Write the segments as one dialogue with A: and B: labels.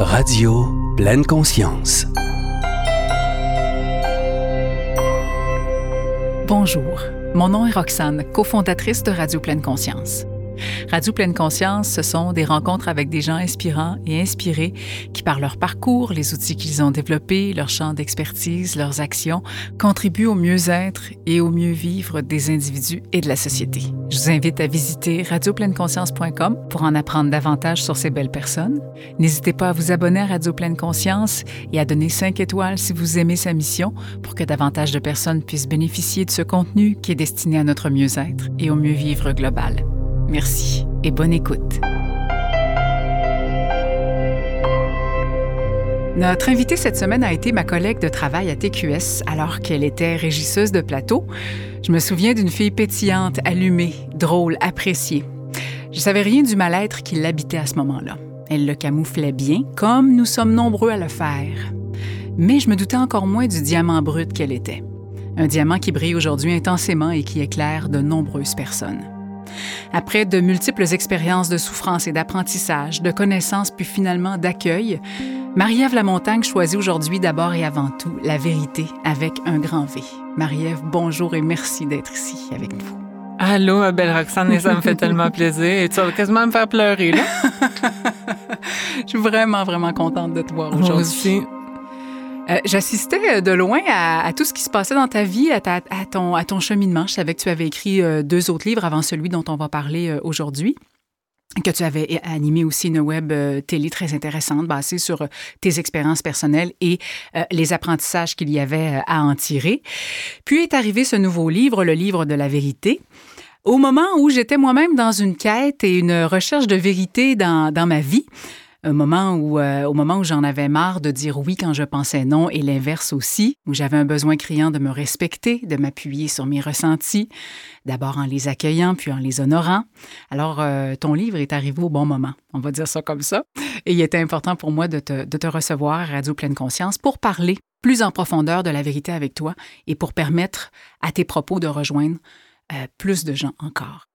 A: Radio Pleine Conscience.
B: Bonjour, mon nom est Roxane, cofondatrice de Radio Pleine Conscience. Radio Pleine Conscience, ce sont des rencontres avec des gens inspirants et inspirés qui, par leur parcours, les outils qu'ils ont développés, leur champ d'expertise, leurs actions, contribuent au mieux-être et au mieux-vivre des individus et de la société. Je vous invite à visiter radiopleineconscience.com pour en apprendre davantage sur ces belles personnes. N'hésitez pas à vous abonner à Radio Pleine Conscience et à donner 5 étoiles si vous aimez sa mission pour que davantage de personnes puissent bénéficier de ce contenu qui est destiné à notre mieux-être et au mieux-vivre global. Merci et bonne écoute. Notre invitée cette semaine a été ma collègue de travail à TQS alors qu'elle était régisseuse de plateau. Je me souviens d'une fille pétillante, allumée, drôle, appréciée. Je savais rien du mal-être qui l'habitait à ce moment-là. Elle le camouflait bien, comme nous sommes nombreux à le faire. Mais je me doutais encore moins du diamant brut qu'elle était. Un diamant qui brille aujourd'hui intensément et qui éclaire de nombreuses personnes. Après de multiples expériences de souffrance et d'apprentissage, de connaissances puis finalement d'accueil, Marie-Ève Lamontagne choisit aujourd'hui d'abord et avant tout la vérité avec un grand V. Marie-Ève, bonjour et merci d'être ici avec nous.
C: Allô, ma belle Roxane, et ça me fait tellement plaisir. Et tu vas quasiment me faire pleurer, là.
B: Je suis vraiment, vraiment contente de te voir aujourd'hui. Euh, J'assistais euh, de loin à, tout ce qui se passait dans ta vie, à, ton, à ton cheminement. Je savais que tu avais écrit euh, deux autres livres avant celui dont on va parler aujourd'hui que tu avais animé aussi une web télé très intéressante basée sur tes expériences personnelles et les apprentissages qu'il y avait à en tirer. Puis est arrivé ce nouveau livre, le livre de la vérité. Au moment où j'étais moi-même dans une quête et une recherche de vérité dans ma vie, un moment où, euh, au moment où j'en avais marre de dire oui quand je pensais non et l'inverse aussi, où j'avais un besoin criant de me respecter, de m'appuyer sur mes ressentis, d'abord en les accueillant puis en les honorant. Alors, euh, ton livre est arrivé au bon moment, on va dire ça comme ça. Et il était important pour moi de te, de te recevoir à Radio Pleine Conscience pour parler plus en profondeur de la vérité avec toi et pour permettre à tes propos de rejoindre euh, plus de gens encore.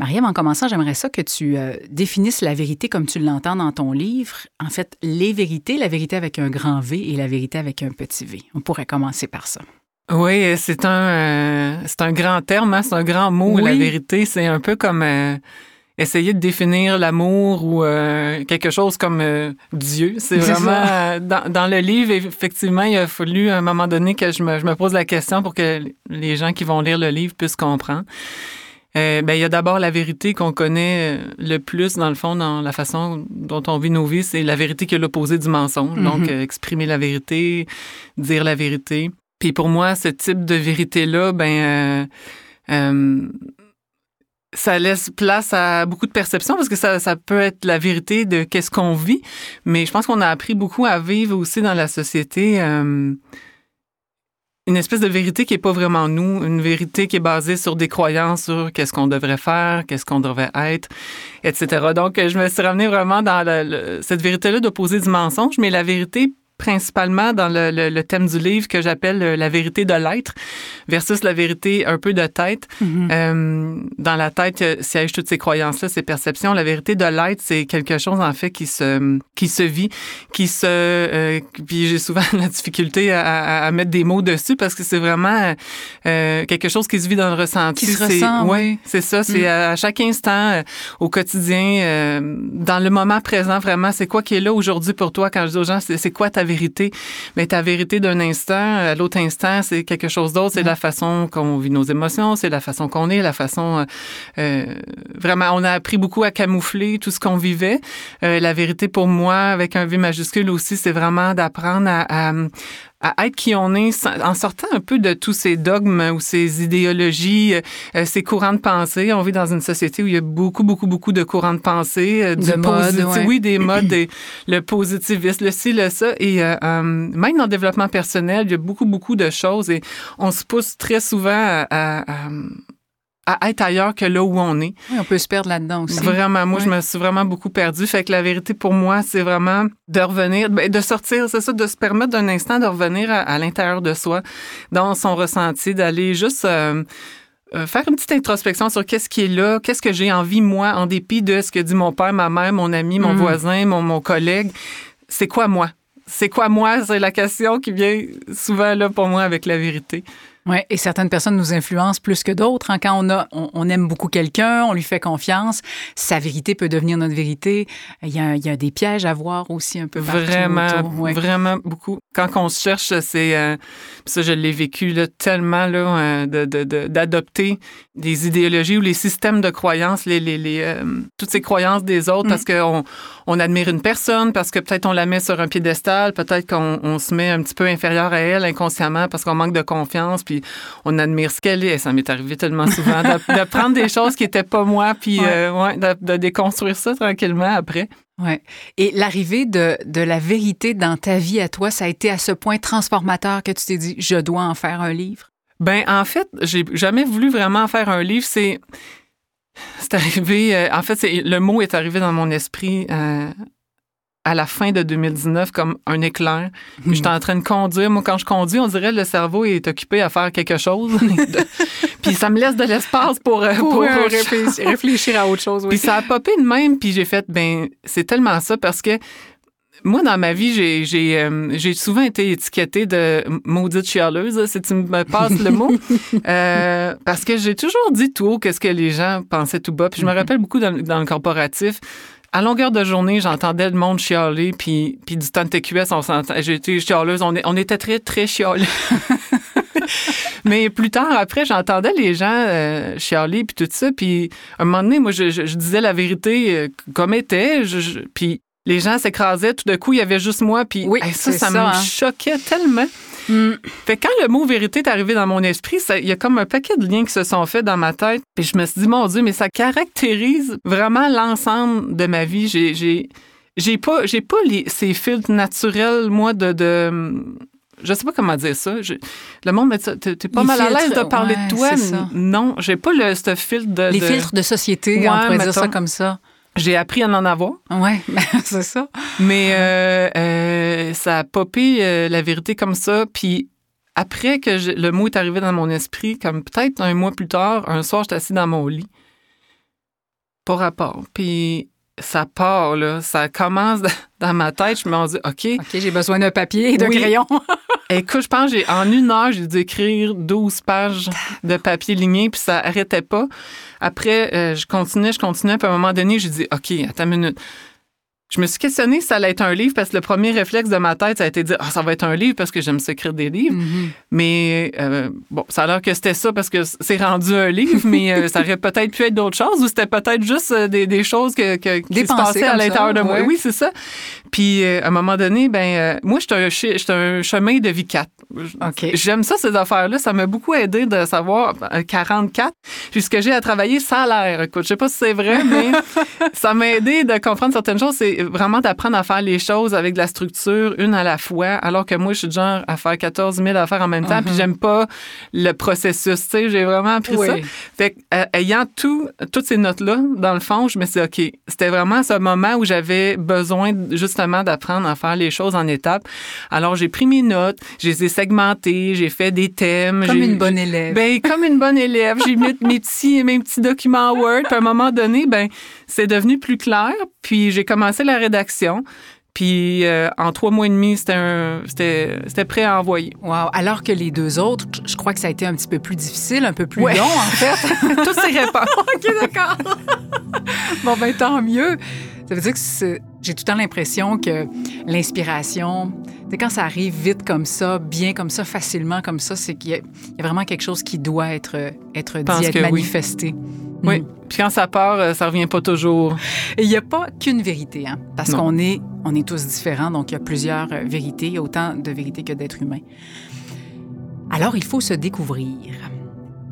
B: Mariam, en commençant, j'aimerais ça que tu euh, définisses la vérité comme tu l'entends dans ton livre. En fait, les vérités, la vérité avec un grand V et la vérité avec un petit V. On pourrait commencer par ça.
C: Oui, c'est un, euh, c'est un grand terme, hein? c'est un grand mot,
B: Oui.
C: la vérité. C'est un peu comme euh, essayer de définir l'amour ou quelque chose comme Dieu. C'est vraiment, dans le livre, effectivement, il a fallu à un moment donné que je me, je me pose la question pour que les gens qui vont lire le livre puissent comprendre. Euh, ben, il y a d'abord la vérité qu'on connaît euh, le plus, dans le fond, dans la façon dont on vit nos vies, c'est la vérité qui est l'opposé du mensonge.
B: Mhm.
C: Donc, euh, exprimer la vérité, dire la vérité. Puis pour moi, ce type de vérité-là, ben, euh, ça laisse place à beaucoup de perceptions parce que ça, ça peut être la vérité de qu'est-ce qu'on vit, mais je pense qu'on a appris beaucoup à vivre aussi dans la société. Une espèce de vérité qui est pas vraiment nous, une vérité qui est basée sur des croyances sur qu'est-ce qu'on devrait faire, qu'est-ce qu'on devrait être, etc. Donc, je me suis ramenée vraiment dans cette vérité-là d'opposer du mensonge, mais la vérité principalement dans le, le- le thème du livre que j'appelle euh, la vérité de l'être versus la vérité un peu de tête. Euh, dans la tête euh, siègent toutes ces croyances-là, ces perceptions. La vérité de l'être, c'est quelque chose en fait qui se qui se vit, qui se. euh, puis j'ai souvent la difficulté à, à- à mettre des mots dessus parce que c'est vraiment euh, quelque chose qui se vit dans le ressenti.
B: Qui se
C: C'est-
B: ressent, oui.
C: ouais, c'est ça. C'est
B: Mm.
C: à, à chaque instant, au quotidien, dans le moment présent, vraiment, c'est quoi qui est là aujourd'hui pour toi? Quand je dis aux gens, c'est c'est quoi ta vérité? Mais ta vérité d'un instant, à l'autre instant, c'est quelque chose d'autre. C'est
B: Ouais.
C: la façon qu'on vit nos émotions, c'est la façon qu'on est, la façon... euh, euh, vraiment, on a appris beaucoup à camoufler tout ce qu'on vivait. Euh, la vérité pour moi, avec un V majuscule aussi, c'est vraiment d'apprendre à, à, à être qui on est en sortant un peu de tous ces dogmes ou ces idéologies, euh, ces courants de pensée. On vit dans une société où il y a beaucoup, beaucoup, beaucoup de courants de pensée. euh, du
B: De modes,
C: posit-
B: ouais.
C: Oui, des modes, des- le positivisme, le ci, le ça. Et euh, euh, même dans le développement personnel, il y a beaucoup, beaucoup de choses et on se pousse très souvent à, à- à- à être ailleurs que là où on est.
B: Oui, on peut se perdre là-dedans aussi.
C: Vraiment, moi, je me suis vraiment beaucoup perdue. Fait que la vérité pour moi, c'est vraiment de revenir, ben, de sortir, c'est ça, de se permettre d'un instant de revenir à, à l'intérieur de soi, dans son ressenti, d'aller juste euh, euh, faire une petite introspection sur qu'est-ce qui est là, qu'est-ce que j'ai envie, moi, en dépit de ce que dit mon père, ma mère, mon ami, mon
B: Mm.
C: voisin, mon, mon collègue. c'est quoi moi? C'est quoi moi? C'est la question qui vient souvent là pour moi avec la vérité.
B: Oui, et certaines personnes nous influencent plus que d'autres. Hein. Quand on, a, on, aime beaucoup quelqu'un, on lui fait confiance, sa vérité peut devenir notre vérité. Il y a, il y a des pièges à voir aussi un peu
C: Vraiment, vraiment beaucoup. Quand on se cherche, c'est... Euh, ça, je l'ai vécu là, tellement là, euh, d'adopter de, des idéologies ou les systèmes de croyances, les, les, les euh, toutes ces croyances des autres, mm. parce qu'on on admire une personne, parce que peut-être on la met sur un piédestal, peut-être qu'on on se met un petit peu inférieur à elle inconsciemment parce qu'on manque de confiance puis on admire ce qu'elle est. Ça m'est arrivé tellement souvent de, prendre des choses qui n'étaient pas moi, puis euh, de, déconstruire ça tranquillement après.
B: Ouais. Et l'arrivée de, de la vérité dans ta vie à toi, ça a été à ce point transformateur que tu t'es dit, je dois en faire un livre?
C: Ben en fait, j'ai jamais voulu vraiment faire un livre. C'est c'est arrivé. Euh, en fait, c'est le mot est arrivé dans mon esprit euh, à la fin de 2019 comme un éclair. J'étais en train de conduire. Moi, quand je conduis, on dirait que le cerveau est occupé à faire quelque chose. puis ça me laisse de l'espace pour, euh,
B: pour, euh, réfléchir, à autre chose.
C: Puis ça a popé de même. Puis j'ai fait, ben c'est tellement ça parce que moi, dans ma vie, j'ai, j'ai, euh, souvent été étiquetée de maudite chialeuse, si tu me passes le mot. parce que j'ai toujours dit tout haut qu'est-ce que les gens pensaient tout bas. Puis je me rappelle beaucoup dans, dans le corporatif, à longueur de journée, j'entendais le monde chialer, puis, puis du temps de TQS, on s'entendait. J'étais chialeuse, on, on était très, très chialés. Mais plus tard, après, j'entendais les gens euh, chialer, puis tout ça. Puis à un moment donné, moi, je, disais la vérité euh, comme était. puis les gens s'écrasaient. Tout d'un coup, il y avait juste moi. Puis ça, ça, me hein. choquait tellement. Mm. Fait quand le mot vérité est arrivé dans mon esprit, il y a comme un paquet de liens qui se sont faits dans ma tête. Puis je me suis dit, mon Dieu, mais ça caractérise vraiment l'ensemble de ma vie. J'ai, j'ai, pas, j'ai pas ces filtres naturels, moi, de, de je sais pas comment dire ça. le monde me dit, t'es pas mal à l'aise de parler de toi. Non, j'ai pas le, ce filtre de.
B: Les filtres de société, on pourrait dire ça comme ça.
C: J'ai appris à en avoir.
B: Oui, c'est ça.
C: Mais euh, euh, ça a popé euh, la vérité comme ça. Puis après que le mot est arrivé dans mon esprit, comme peut-être un mois plus tard, un soir, j'étais assis dans mon lit. Pas rapport. Puis ça part, là. Ça commence dans ma tête. Je me dis, OK.
B: OK, j'ai besoin d'un papier et d'un crayon.
C: Écoute, je pense que en une heure, j'ai dû écrire 12 pages de papier ligné, puis ça arrêtait pas. Après, euh, je continuais, je continuais, puis à un moment donné, j'ai dit, OK, attends une minute. Je me suis questionnée si ça allait être un livre parce que le premier réflexe de ma tête, ça a été de dire ah, ça va être un livre parce que j'aime s'écrire des livres. Mm-hmm. Mais euh, bon, ça a l'air que c'était ça parce que c'est rendu un livre, mais euh, ça aurait peut-être pu être d'autres choses ou c'était peut-être juste des, des, choses que, que qui se passaient à l'intérieur de moi. Oui, c'est ça. Puis à un moment donné, ben moi, j'étais un, un chemin de vie 4. J'aime ça, ces affaires-là. Ça m'a beaucoup aidé de savoir 44. Puis ce que j'ai à travailler, ça a l'air. Écoute, je sais pas si c'est vrai, mais ça m'a aidé de comprendre certaines choses. C'est vraiment d'apprendre à faire les choses avec de la structure, une à la fois, alors que moi, je suis du genre à faire 14 000 affaires en même temps, puis uh-huh. j'aime pas le processus. Tu sais, j'ai vraiment appris ça. Fait euh, ayant tout, toutes ces notes-là, dans le fond, je me suis dit, OK, c'était vraiment ce moment où j'avais besoin justement d'apprendre à faire les choses en étapes. Alors, j'ai pris mes notes, je les ai segmenté, j'ai fait des thèmes.
B: Comme une bonne élève.
C: Ben, comme une bonne élève. J'ai mis mes petits, mes petits documents Word. Puis à un moment donné, ben, c'est devenu plus clair. Puis j'ai commencé la rédaction. Puis euh, en trois mois et demi, c'était prêt à envoyer.
B: Wow. Alors que les deux autres, je crois que ça a été un petit peu plus difficile, un peu plus long, en fait.
C: Toutes ces réponses.
B: OK, d'accord. bon, ben tant mieux. Ça veut dire que j'ai tout le temps l'impression que l'inspiration, quand ça arrive vite comme ça, bien comme ça, facilement comme ça, c'est qu'il y, a vraiment quelque chose qui doit être, être dit, être manifesté.
C: Oui. Mm. Puis quand ça part, euh, ça revient pas toujours.
B: Il n'y a pas qu'une vérité, hein? Parce qu'on est, on est tous différents, donc il y a plusieurs euh, vérités, il y a autant de vérités que d'êtres humains. Alors, il faut se découvrir.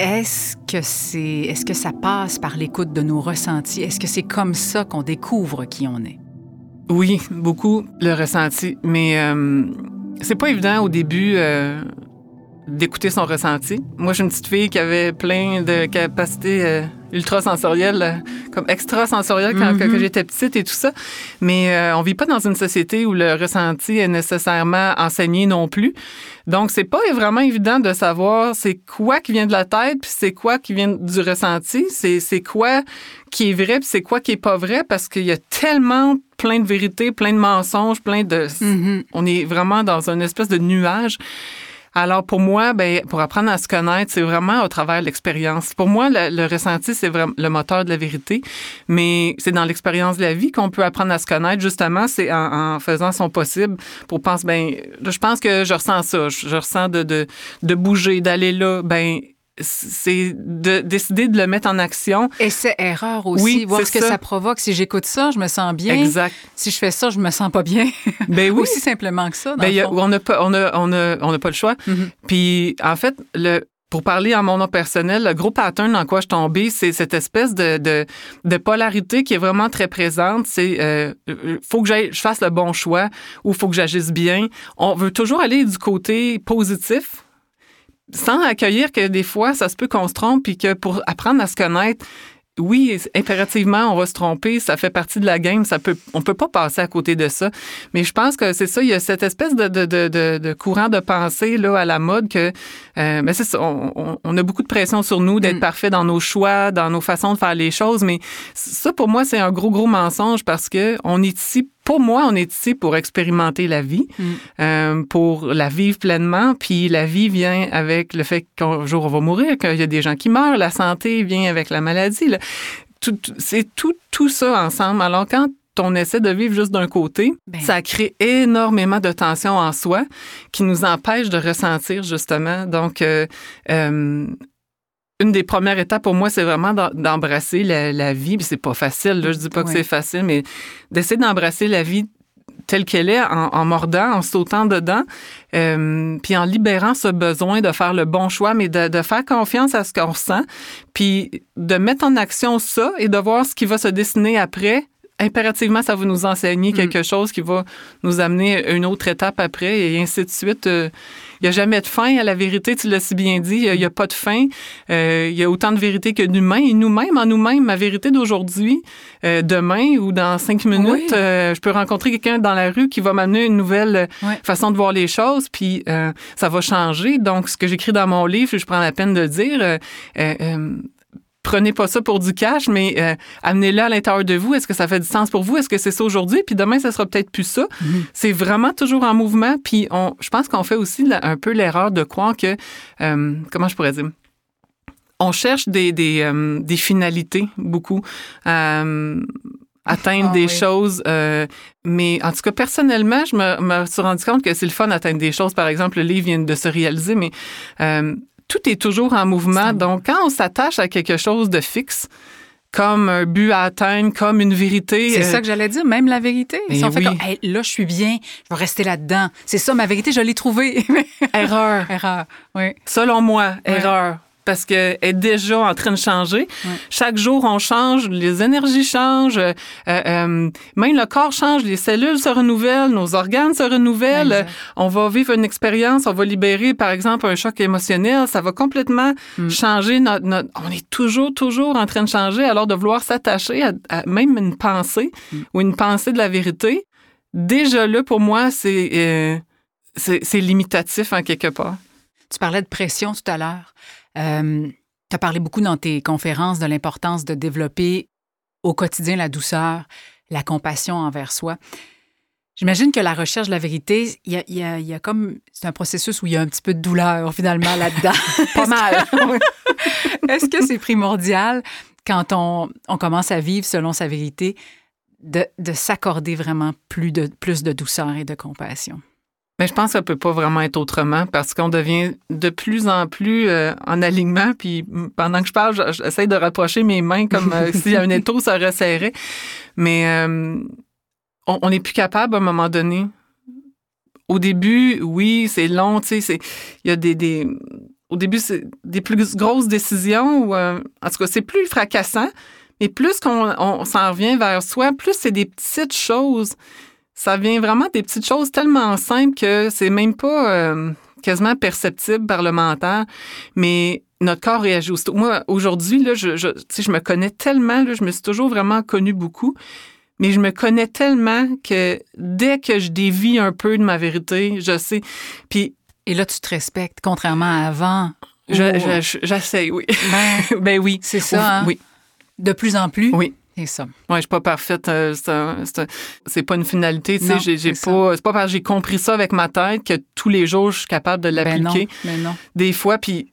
B: Est-ce que c'est, est-ce que ça passe par l'écoute de nos ressentis? Est-ce que c'est comme ça qu'on découvre qui on est?
C: Oui, beaucoup le ressenti, mais euh, c'est pas évident au début euh, d'écouter son ressenti. Moi, suis une petite fille qui avait plein de capacités euh, ultra sensoriel, euh, comme extra sensoriel quand que
B: Mhm.
C: j'étais petite et tout ça. Mais euh, on vit pas dans une société où le ressenti est nécessairement enseigné non plus. Donc, c'est pas vraiment évident de savoir c'est quoi qui vient de la tête, puis c'est quoi qui vient du ressenti, c'est c'est quoi qui est vrai, puis c'est quoi qui est pas vrai, parce qu'il y a tellement plein de vérités, plein de mensonges, plein de...
B: Mhm.
C: On est vraiment dans une espèce de nuage. Alors pour moi, ben, pour apprendre à se connaître, c'est vraiment au travers de l'expérience. Pour moi, le, ressenti, c'est vraiment le moteur de la vérité, mais c'est dans l'expérience de la vie qu'on peut apprendre à se connaître. Justement, c'est en, faisant son possible pour penser, ben, je pense que je ressens ça, je, je ressens de, de, de bouger, d'aller là, ben c'est de décider de le mettre en action.
B: Essai-erreur aussi,
C: Oui,
B: voir
C: c'est
B: ce que
C: ça.
B: ça provoque. Si j'écoute ça, je me sens bien.
C: Exact.
B: Si je fais ça, je me sens pas bien.
C: Ben oui.
B: Aussi simplement que ça, dans
C: Ben,
B: le
C: y a-
B: fond.
C: on n'a pas, on a, on a, on n'a pas le choix.
B: Mhm.
C: Puis, en fait, le, pour parler en mon nom personnel, le gros pattern dans quoi je tombée, c'est cette espèce de, de, de polarité qui est vraiment très présente. C'est euh, euh, faut que je fasse le bon choix ou faut que j'agisse bien. On veut toujours aller du côté positif sans accueillir que des fois, ça se peut qu'on se trompe puis que pour apprendre à se connaître, oui, impérativement, on va se tromper. Ça fait partie de la game. Ça peut, on peut pas passer à côté de ça. Mais je pense que c'est ça. Il y a cette espèce de, de, de, de, courant de pensée là à la mode que, euh, mais c'est ça. On, a beaucoup de pression sur nous d'être
B: Mm.
C: parfait dans nos choix, dans nos façons de faire les choses. Mais ça, pour moi, c'est un gros, gros mensonge parce que on est ici. Pour moi, on est ici pour expérimenter la vie,
B: Mm.
C: euh, pour la vivre pleinement. Puis la vie vient avec le fait qu'un jour on va mourir, qu'il y a des gens qui meurent. La santé vient avec la maladie. là. Tout- c'est tout, tout ça ensemble. Alors quand on essaie de vivre juste d'un côté,
B: Ben.
C: ça crée énormément de tension en soi qui nous empêche de ressentir justement. Donc, euh, euh, une des premières étapes pour moi, c'est vraiment d'embrasser la, la vie. Puis c'est pas facile, là, je dis pas que c'est facile, mais d'essayer d'embrasser la vie telle qu'elle est, en, en mordant, en sautant dedans, euh, puis en libérant ce besoin de faire le bon choix, mais de, de faire confiance à ce qu'on ressent, puis de mettre en action ça et de voir ce qui va se dessiner après. Impérativement, ça va nous enseigner quelque chose qui va nous amener à une autre étape après et ainsi de suite. Euh, Il n'y a jamais de fin à la vérité, tu l'as si bien dit. Il n'y a, pas de fin. Euh, il y a autant de vérité que d'humains. Et nous-mêmes, en nous-mêmes, ma vérité d'aujourd'hui, euh, demain ou dans cinq minutes,
B: Oui.
C: je peux rencontrer quelqu'un dans la rue qui va m'amener une nouvelle façon de voir les choses, puis ça va changer. Donc, ce que j'écris dans mon livre, je prends la peine de le dire. Prenez pas ça pour du cash, mais euh, amenez-le à l'intérieur de vous. Est-ce que ça fait du sens pour vous? Est-ce que c'est ça aujourd'hui? Puis demain, ça sera peut-être plus ça. C'est vraiment toujours en mouvement. Puis on, je pense qu'on fait aussi un peu l'erreur de croire que, euh, comment je pourrais dire? On cherche des, des, euh, des finalités beaucoup. Atteindre
B: Ah
C: des
B: oui.
C: choses. euh, mais en tout cas, personnellement, je me, me suis rendu compte que c'est le fun d'atteindre des choses. Par exemple, le livre vient de se réaliser, mais euh, tout est toujours en mouvement. Donc, quand on s'attache à quelque chose de fixe, comme un but à atteindre, comme une vérité.
B: C'est
C: euh,
B: ça que j'allais dire, même la vérité. Si on fait
C: oui.
B: comme, Hey, là, je suis bien, je vais rester là-dedans. C'est ça, ma vérité, je l'ai trouvée.
C: Erreur.
B: Erreur, oui.
C: Selon moi,
B: Ouais.
C: erreur. Parce qu'elle est déjà en train de changer.
B: Ouais.
C: Chaque jour, on change, les énergies changent, euh, euh, même le corps change, les cellules se renouvellent, nos organes se renouvellent. On va vivre une expérience, on va libérer, par exemple, un choc émotionnel. Ça va complètement
B: Mm.
C: changer notre, notre- On est toujours, toujours en train de changer. Alors, de vouloir s'attacher à, à même une pensée
B: Mm.
C: ou une pensée de la vérité, déjà là, pour moi, c'est euh, c'est c'est limitatif en quelque part.
B: Tu parlais de pression tout à l'heure. Euh, tu as parlé beaucoup dans tes conférences de l'importance de développer au quotidien la douceur, la compassion envers soi. J'imagine que la recherche de la vérité, il y a, y a- y a comme. C'est un processus où il y a un petit peu de douleur finalement là-dedans.
C: Pas mal.
B: Est-ce que c'est primordial quand on, on commence à vivre selon sa vérité de, de s'accorder vraiment plus de, plus de douceur et de compassion?
C: Mais je pense que ça peut pas vraiment être autrement parce qu'on devient de plus en plus euh, en alignement. Puis pendant que je parle, je- j'essaie de rapprocher mes mains comme euh, si un étau se resserrait. Mais euh, on n'est plus capable à un moment donné. Au début, oui, c'est long, tu sais, c'est- il y a des, des au début, c'est des plus grosses décisions ou euh, en tout cas, c'est plus fracassant. Mais plus qu'on on s'en revient vers soi, plus c'est des petites choses. Ça vient vraiment des petites choses tellement simples que c'est même pas euh, quasiment perceptible par le mental. Mais notre corps réagit aussitôt. Moi, aujourd'hui, là, je, je, je me connais tellement, là, je me suis toujours vraiment connue beaucoup, mais je me connais tellement que dès que je dévie un peu de ma vérité, je sais. Puis
B: Et là, tu te respectes, contrairement à avant.
C: je-
B: où-
C: je- j'essaye, oui.
B: Ben,
C: ben oui.
B: c'est ça, hein?
C: Oui,
B: de plus en plus.
C: oui.
B: C'est ça.
C: Ouais, je suis pas parfaite. euh, c'est pas une finalité. Tu
B: Non,
C: sais, j'ai- pas. C'est pas parce que j'ai compris ça avec ma tête que tous les jours je suis capable de
B: Ben non,
C: l'appliquer.
B: ben non.
C: Des fois, puis.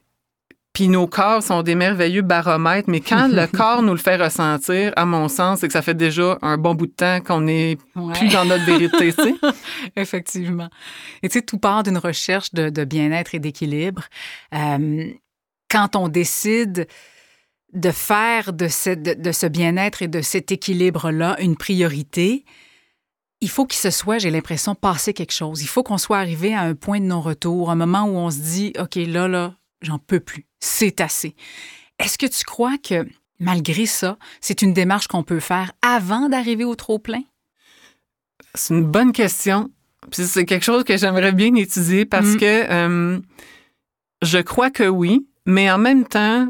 C: Puis nos corps sont des merveilleux baromètres, mais quand le corps nous le fait ressentir, à mon sens, c'est que ça fait déjà un bon bout de temps qu'on n'est
B: Ouais.
C: plus dans notre vérité, tu sais.
B: Effectivement. Et tu sais, tout part d'une recherche de, de bien-être et d'équilibre. Euh, quand on décide de faire de ce, de, de ce bien-être et de cet équilibre-là une priorité, il faut qu'il se soit, j'ai l'impression, passé quelque chose. Il faut qu'on soit arrivé à un point de non-retour, un moment où on se dit, OK, là, là, j'en peux plus. C'est assez. Est-ce que tu crois que, malgré ça, c'est une démarche qu'on peut faire avant d'arriver au trop-plein?
C: C'est une bonne question. Puis c'est quelque chose que j'aimerais bien étudier parce
B: Mm.
C: que euh, je crois que oui, mais en même temps,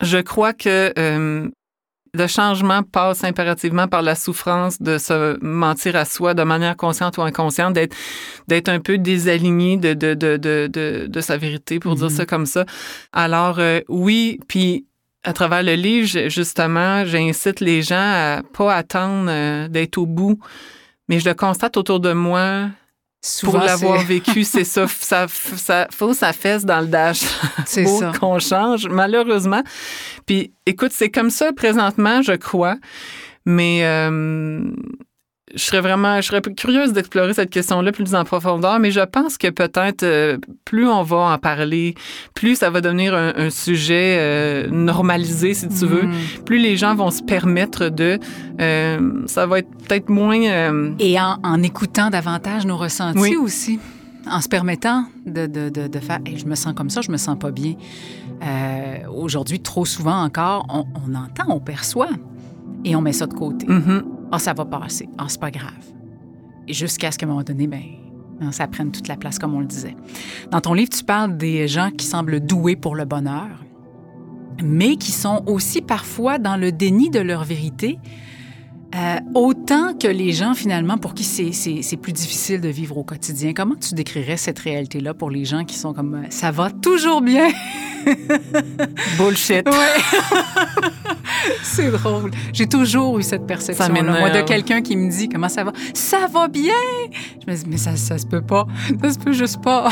C: je crois que euh, le changement passe impérativement par la souffrance de se mentir à soi de manière consciente ou inconsciente, d'être, d'être un peu désaligné de, de, de, de, de, sa vérité, pour dire
B: Mhm.
C: ça comme ça. Alors, euh, oui, puis à travers le livre, justement, j'incite les gens à pas attendre euh, d'être au bout, mais je le constate autour de moi.
B: Souvent,
C: pour l'avoir vécu, c'est ça, ça, ça, faut sa fesse dans le dash.
B: C'est ça.
C: qu'on change, malheureusement. Puis, écoute, c'est comme ça présentement, je crois. Mais euh, je serais vraiment, je serais curieuse d'explorer cette question-là plus en profondeur. Mais je pense que peut-être euh, plus on va en parler, plus ça va devenir un, un sujet euh, normalisé, si tu veux.
B: Mm.
C: Plus les gens vont se permettre de, euh, ça va être peut-être moins.
B: Et en, en écoutant davantage nos ressentis
C: Oui.
B: aussi, en se permettant de, de, de, de faire Hey, je me sens comme ça, je me sens pas bien. Aujourd'hui, trop souvent encore, on, on entend, on perçoit et on met ça de côté.
C: mhm.
B: Ah, ça va passer. Ah, c'est pas grave. Et jusqu'à ce qu'à un moment donné, ben, hein, ça prenne toute la place, comme on le disait. Dans ton livre, tu parles des gens qui semblent doués pour le bonheur, mais qui sont aussi parfois dans le déni de leur vérité, euh, autant que les gens, finalement, pour qui c'est- c'est c'est plus difficile de vivre au quotidien. Comment tu décrirais cette réalité-là pour les gens qui sont comme euh, ça va toujours bien?
C: Bullshit.
B: C'est drôle. J'ai toujours eu cette perception
C: Ça
B: moi de quelqu'un qui me dit comment ça va? Ça va bien. Je me dis mais ça ça se peut pas. Ça se peut juste pas.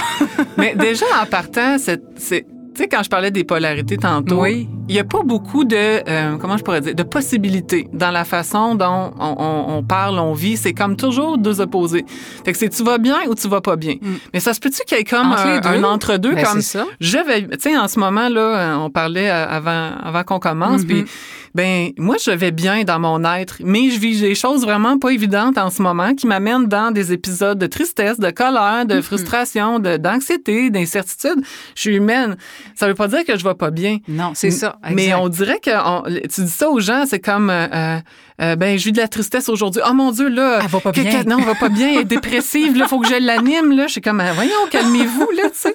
C: Mais déjà, en partant, c'est. Tu sais, quand je parlais des polarités tantôt,
B: Oui.
C: il n'y a pas beaucoup de, euh, comment je pourrais dire, de possibilités dans la façon dont on, on- on parle, on vit. C'est comme toujours deux opposés. Fait que c'est tu vas bien ou tu vas pas bien.
B: Mm.
C: Mais ça se peut-tu qu'il y ait comme
B: Entre
C: un,
B: deux?
C: un entre-deux,
B: Ben,
C: comme
B: c'est ça.
C: je vais, tu sais, en ce moment là, on parlait euh, avant, avant qu'on commence,
B: Mhm.
C: puis ben moi je vais bien dans mon être, mais je vis des choses vraiment pas évidentes en ce moment qui m'amènent dans des épisodes de tristesse, de colère, de
B: Mhm.
C: frustration, d'anxiété, d'incertitude. Je suis humaine. Ça veut pas dire que je vais pas bien.
B: Non, c'est ça.
C: Mais on dirait que on- tu dis ça aux gens, c'est comme euh, euh, euh, ben j'ai eu de la tristesse aujourd'hui. Oh mon dieu là,
B: Elle va pas bien.
C: non, elle va pas bien, elle est dépressive là, faut que je l'anime là. Je suis comme euh, voyons, calmez-vous là, tu sais.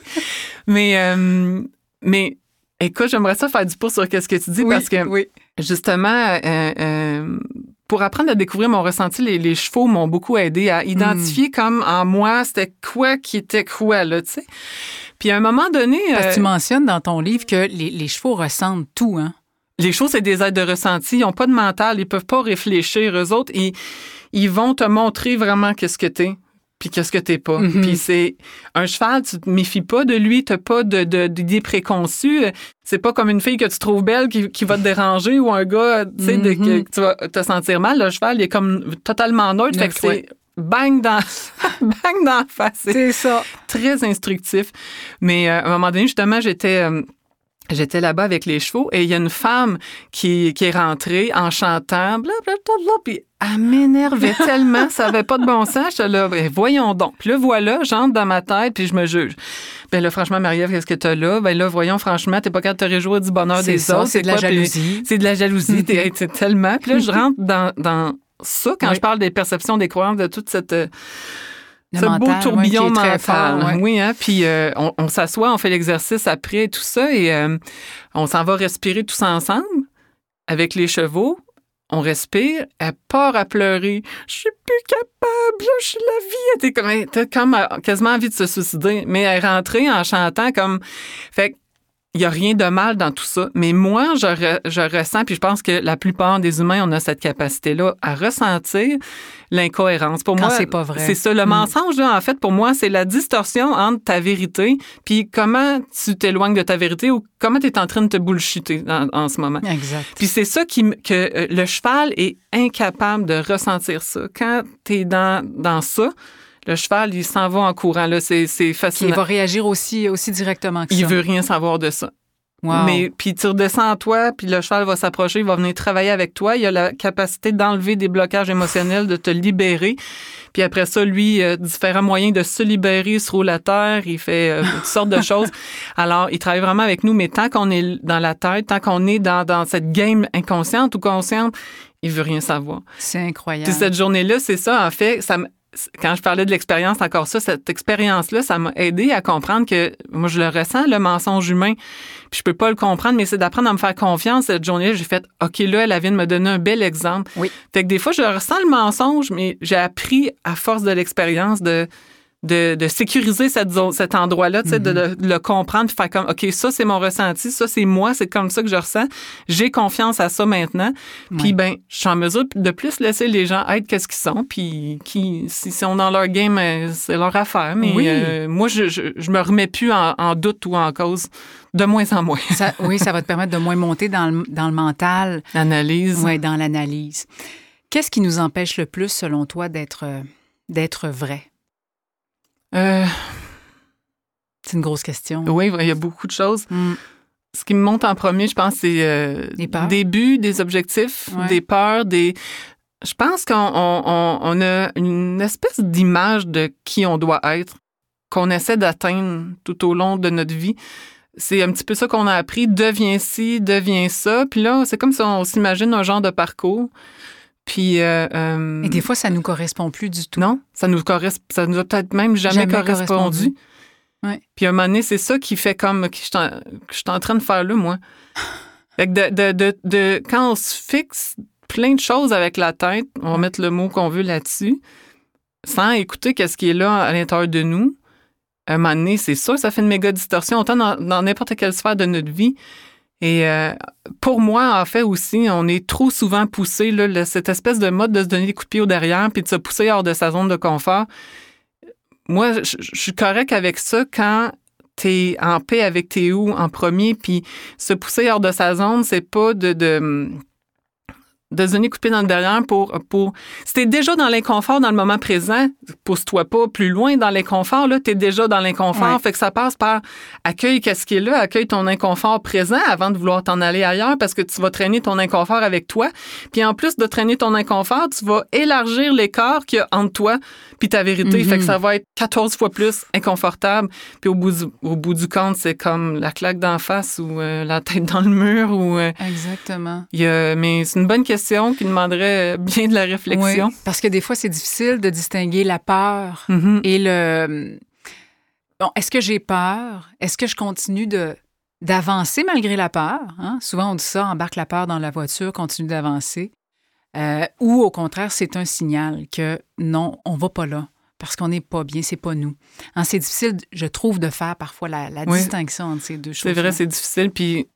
C: Mais euh, mais écoute, j'aimerais ça faire du pouce sur qu'est-ce que tu dis
B: Oui,
C: parce que
B: oui.
C: Justement euh, euh, pour apprendre à découvrir mon ressenti, les, les chevaux m'ont beaucoup aidé à identifier
B: Hmm.
C: comme en moi c'était quoi qui était quoi là, tu sais. Puis à un moment donné,
B: Parce que
C: euh,
B: tu mentionnes dans ton livre que les, les chevaux ressentent tout, hein.
C: les choses, c'est des aides de ressenti. Ils n'ont pas de mental. Ils peuvent pas réfléchir. Eux autres, ils, ils vont te montrer vraiment qu'est-ce que t'es puis qu'est-ce que t'es pas.
B: Mhm.
C: Puis c'est un cheval, tu te méfies pas de lui, t'as pas de, d'idées préconçues. C'est pas comme une fille que tu trouves belle qui, qui va te déranger ou un gars, tu sais,
B: Mhm.
C: que, tu vas te sentir mal. Le cheval, il est comme totalement neutre. Fait que
B: ouais.
C: c'est bang dans, bang dans la face. C'est
B: C'est ça.
C: très instructif. Mais euh, à un moment donné, justement, j'étais euh, j'étais là-bas avec les chevaux et il y a une femme qui, qui est rentrée en chantant bla bla bla bla puis elle m'énervait tellement, ça avait pas de bon sens. J'étais là, Ben, voyons donc. Puis là, voilà, j'entre dans ma tête puis je me juge. Ben là, franchement, Marie-Ève, qu'est-ce que t'as là? Ben là, voyons, franchement, t'es pas capable de te réjouir du bonheur des
B: ça,
C: autres.
B: c'est de la
C: quoi?
B: Jalousie.
C: C'est de la jalousie, c'est tellement. Puis là, je rentre dans, dans ça quand
B: Oui.
C: je parle des perceptions, des croyances, de toute cette...
B: Le
C: ce beau
B: mental, ouais,
C: tourbillon
B: très
C: mental.
B: fort, ouais.
C: Oui, hein? Puis euh, on, on s'assoit, on fait l'exercice après, tout ça, et euh, on s'en va respirer tous ensemble avec les chevaux. On respire, elle part à pleurer. Je suis plus capable, je suis la vie. Elle était comme, t'as comme euh, quasiment envie de se suicider. Mais elle est rentrée en chantant comme. Fait que il n'y a rien de mal dans tout ça. Mais moi, je, re- je ressens, puis je pense que la plupart des humains, on a cette capacité-là à ressentir l'incohérence. Pour
B: Quand
C: moi,
B: c'est pas vrai.
C: C'est ça. Le
B: Mm.
C: mensonge, là, en fait, pour moi, c'est la distorsion entre ta vérité puis comment tu t'éloignes de ta vérité ou comment tu es en train de te bullshiter en, en ce moment.
B: Exact.
C: Puis c'est ça qui, que euh, le cheval est incapable de ressentir ça. Quand tu es dans, dans ça, le cheval, il s'en va en courant. Là, c'est, c'est
B: Puis il va réagir aussi, aussi directement que
C: Il
B: ça.
C: veut rien savoir de ça.
B: Wow.
C: Mais puis tu redescends en toi, puis le cheval va s'approcher, il va venir travailler avec toi. Il a la capacité d'enlever des blocages émotionnels, de te libérer. Puis après ça, lui, euh, différents moyens de se libérer, il se roule à terre, il fait euh, toutes sortes de choses. Alors, il travaille vraiment avec nous, mais tant qu'on est dans la tête, tant qu'on est dans, dans cette game inconsciente ou consciente, il veut rien savoir.
B: C'est incroyable.
C: Puis cette journée-là, c'est ça, en fait, ça me- quand je parlais de l'expérience, encore ça, cette expérience-là, ça m'a aidé à comprendre que moi, je le ressens, le mensonge humain, puis je peux pas le comprendre, mais c'est d'apprendre à me faire confiance. Cette journée-là, j'ai fait, OK, là, elle vient de me donner un bel exemple.
B: Oui.
C: Fait que des fois, je ressens le mensonge, mais j'ai appris à force de l'expérience de, de, de sécuriser cette zone, cet endroit-là, tu sais, de,
B: Mm-hmm.
C: de- de le comprendre, puis faire comme, OK, ça, c'est mon ressenti, ça, c'est moi, c'est comme ça que je ressens. J'ai confiance à ça maintenant. Puis, ben, je suis en mesure de plus laisser les gens être qu'est-ce qu'ils sont, puis qui, si si sont dans leur game, euh, c'est leur affaire. Mais
B: Oui.
C: euh, moi, je, je, je me remets plus en, en doute ou en cause, de moins en moins.
B: Ça- oui, ça va te permettre de moins monter dans le, dans le mental,
C: Analyse.
B: ouais, dans l'analyse. Qu'est-ce qui nous empêche le plus, selon toi, d'être d'être vrai?
C: Euh,
B: C'est une grosse question.
C: oui, il y a beaucoup de choses.
B: Mm.
C: Ce qui me monte en premier, je pense, c'est euh,
B: Des
C: buts, des objectifs,
B: Ouais.
C: des peurs, des. Je pense qu'on on, on- on a une espèce d'image de qui on doit être, qu'on essaie d'atteindre tout au long de notre vie. C'est un petit peu ça qu'on a appris. Deviens ci, deviens ça. Puis là, c'est comme si on s'imagine un genre de parcours. Puis. euh, euh,
B: Et des fois, ça nous correspond plus du tout.
C: non, ça nous correspond, ça nous a peut-être même jamais,
B: Jamais
C: correspondu.
B: correspondu. Ouais.
C: Puis à un moment donné, c'est ça qui fait comme que je suis en, que je suis en train de faire là, moi. Fait que de, de, de, de- quand on se fixe plein de choses avec la tête, on va mettre le mot qu'on veut là-dessus, sans écouter qu'est-ce qui est là à l'intérieur de nous, à un moment donné, c'est sûr ça fait une méga distorsion, autant dans dans n'importe quelle sphère de notre vie. Et euh, pour moi, en fait aussi, on est trop souvent poussé, cette espèce de mode de se donner des coups de pied au derrière puis de se pousser hors de sa zone de confort. Moi, je, suis correct avec ça quand tu es en paix avec tes ou en premier, puis se pousser hors de sa zone, c'est pas de, de, de se donner dans le derrière pour... pour... Si t'es déjà dans l'inconfort dans le moment présent, pousse-toi pas plus loin dans l'inconfort, là, t'es déjà dans l'inconfort,
B: Ouais.
C: fait que ça passe par accueille qu'est-ce qui est là, accueille ton inconfort présent avant de vouloir t'en aller ailleurs parce que tu vas traîner ton inconfort avec toi. Puis en plus de traîner ton inconfort, tu vas élargir l'écart qu'il y a entre toi puis ta vérité.
B: Mhm.
C: Fait que ça va être 14 fois plus inconfortable. Puis au bout du, au bout du compte, c'est comme la claque d'en face ou euh, la tête dans le mur ou... euh,
B: Exactement.
C: y a- mais c'est une bonne question qui demanderait bien de la réflexion.
B: Oui, parce que des fois, c'est difficile de distinguer la peur
C: Mhm.
B: et le. Bon, est-ce que j'ai peur? Est-ce que je continue de d'avancer malgré la peur? hein? Souvent, on dit ça, embarque la peur dans la voiture, continue d'avancer. Euh, ou au contraire, c'est un signal que non, on va pas là parce qu'on n'est pas bien, c'est pas nous. Hein, c'est difficile, je trouve, de faire parfois la, la
C: Oui.
B: distinction entre ces deux choses.
C: C'est vrai, c'est difficile. Puis,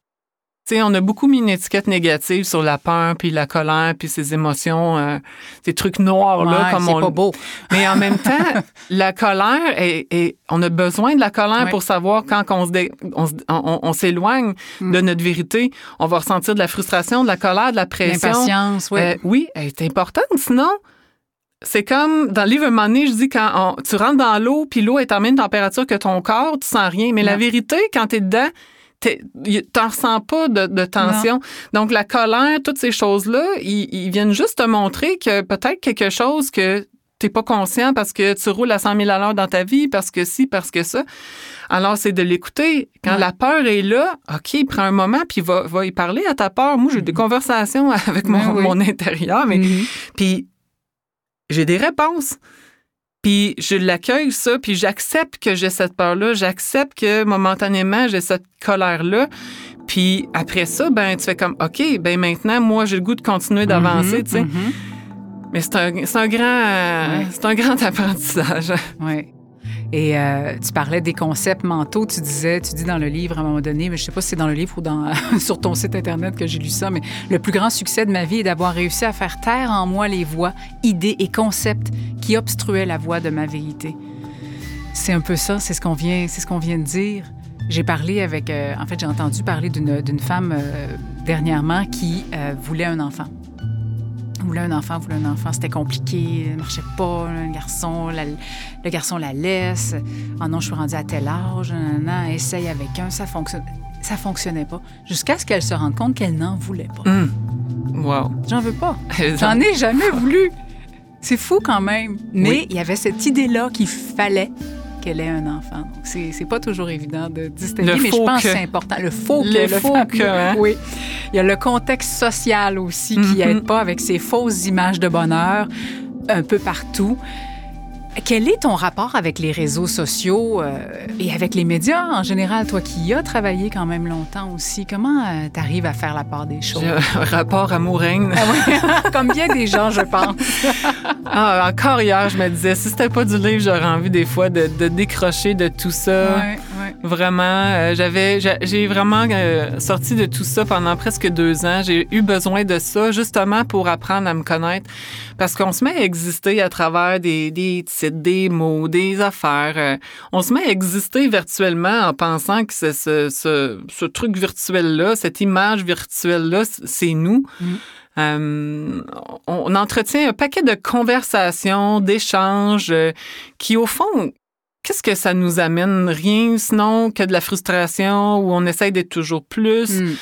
C: on a beaucoup mis une étiquette négative sur la peur, puis la colère, puis ces émotions, euh, ces trucs noirs, là, comme
B: c'est
C: on
B: pas beau.
C: Mais en même temps, la colère, est, est- on a besoin de la colère
B: Ouais.
C: pour savoir quand on se dé- on, s'éloigne
B: Mm.
C: de notre vérité. On va ressentir de la frustration, de la colère, de la pression.
B: L'impatience, oui.
C: Euh, oui, elle est importante. Sinon, c'est comme dans le livre un moment donné, je dis quand on- tu rentres dans l'eau, puis l'eau est en même température que ton corps, tu sens rien. Mais la vérité, quand tu es dedans, t'en ressens pas de, de tension. Donc, la colère, toutes ces choses-là, ils, ils viennent juste te montrer que peut-être quelque chose que t'es pas conscient parce que tu roules à 100 000 à l'heure dans ta vie, parce que si, parce que ça. Alors, c'est de l'écouter. Quand
B: Ouais.
C: la peur est là, OK, prends un moment, puis va, va y parler à ta peur. Moi, j'ai des conversations avec mon,
B: Ben oui.
C: mon intérieur, mais
B: Mhm.
C: puis j'ai des réponses. Puis je l'accueille, ça, puis j'accepte que j'ai cette peur-là, j'accepte que momentanément, j'ai cette colère-là. Puis après ça, ben tu fais comme, OK, ben maintenant, moi, j'ai le goût de continuer d'avancer,
B: Mhm,
C: tu sais.
B: mhm.
C: Mais c'est un, c'est un grand,
B: Ouais.
C: c'est un grand apprentissage.
B: Oui. Et euh, tu parlais des concepts mentaux. Tu disais, tu dis dans le livre à un moment donné, mais je sais pas si c'est dans le livre ou dans, sur ton site Internet que j'ai lu ça, mais le plus grand succès de ma vie est d'avoir réussi à faire taire en moi les voix, idées et concepts qui obstruaient la voix de ma vérité. C'est un peu ça, c'est ce qu'on vient, c'est ce qu'on vient de dire. J'ai parlé avec, euh, en fait, j'ai entendu parler d'une femme euh, dernièrement qui voulait un enfant voulait un enfant, voulait un enfant. C'était compliqué, ne marchait pas. Le garçon, la- le garçon la laisse. Ah non, je suis rendue à tel âge. nanana, essaye avec un, ça fonctionne. Ça fonctionnait pas. Jusqu'à ce qu'elle se rende compte qu'elle n'en voulait pas.
C: Hum. Wow.
B: J'en veux pas. J'en ai jamais voulu. C'est fou quand même. Mais
C: Oui.
B: il y avait cette idée-là qu'il fallait qu'elle ait un enfant. Donc, c'est pas toujours évident de distinguer,
C: Le
B: mais je pense
C: que.
B: c'est important. Le faux que.
C: Le
B: le
C: faux que, hein?
B: Oui. Il y a le contexte social aussi qui
C: Mhm.
B: aide pas avec ces fausses images de bonheur un peu partout. Quel est ton rapport avec les réseaux sociaux euh, et avec les médias en général, toi qui y as travaillé quand même longtemps aussi? Comment tu arrives à faire la part des choses?
C: Un rapport amour-haine.
B: Ah oui, comme bien des gens, je pense.
C: Ah, encore hier, je me disais, si c'était pas du livre, j'aurais envie des fois de, de décrocher de tout ça.
B: Ouais, ouais.
C: Vraiment, euh, j'avais, j'a- j'ai vraiment euh, sorti de tout ça pendant presque deux ans. J'ai eu besoin de ça justement pour apprendre à me connaître, parce qu'on se met à exister à travers des, des titres, des mots, des affaires. Euh, on se met à exister virtuellement en pensant que ce, ce, ce, truc virtuel-là, cette image virtuelle-là, c- c'est nous.
B: Mm.
C: Euh, on, on entretient un paquet de conversations, d'échanges euh, qui, au fond, qu'est-ce que ça nous amène? Rien sinon que de la frustration où on essaye d'être toujours plus.
B: Mm.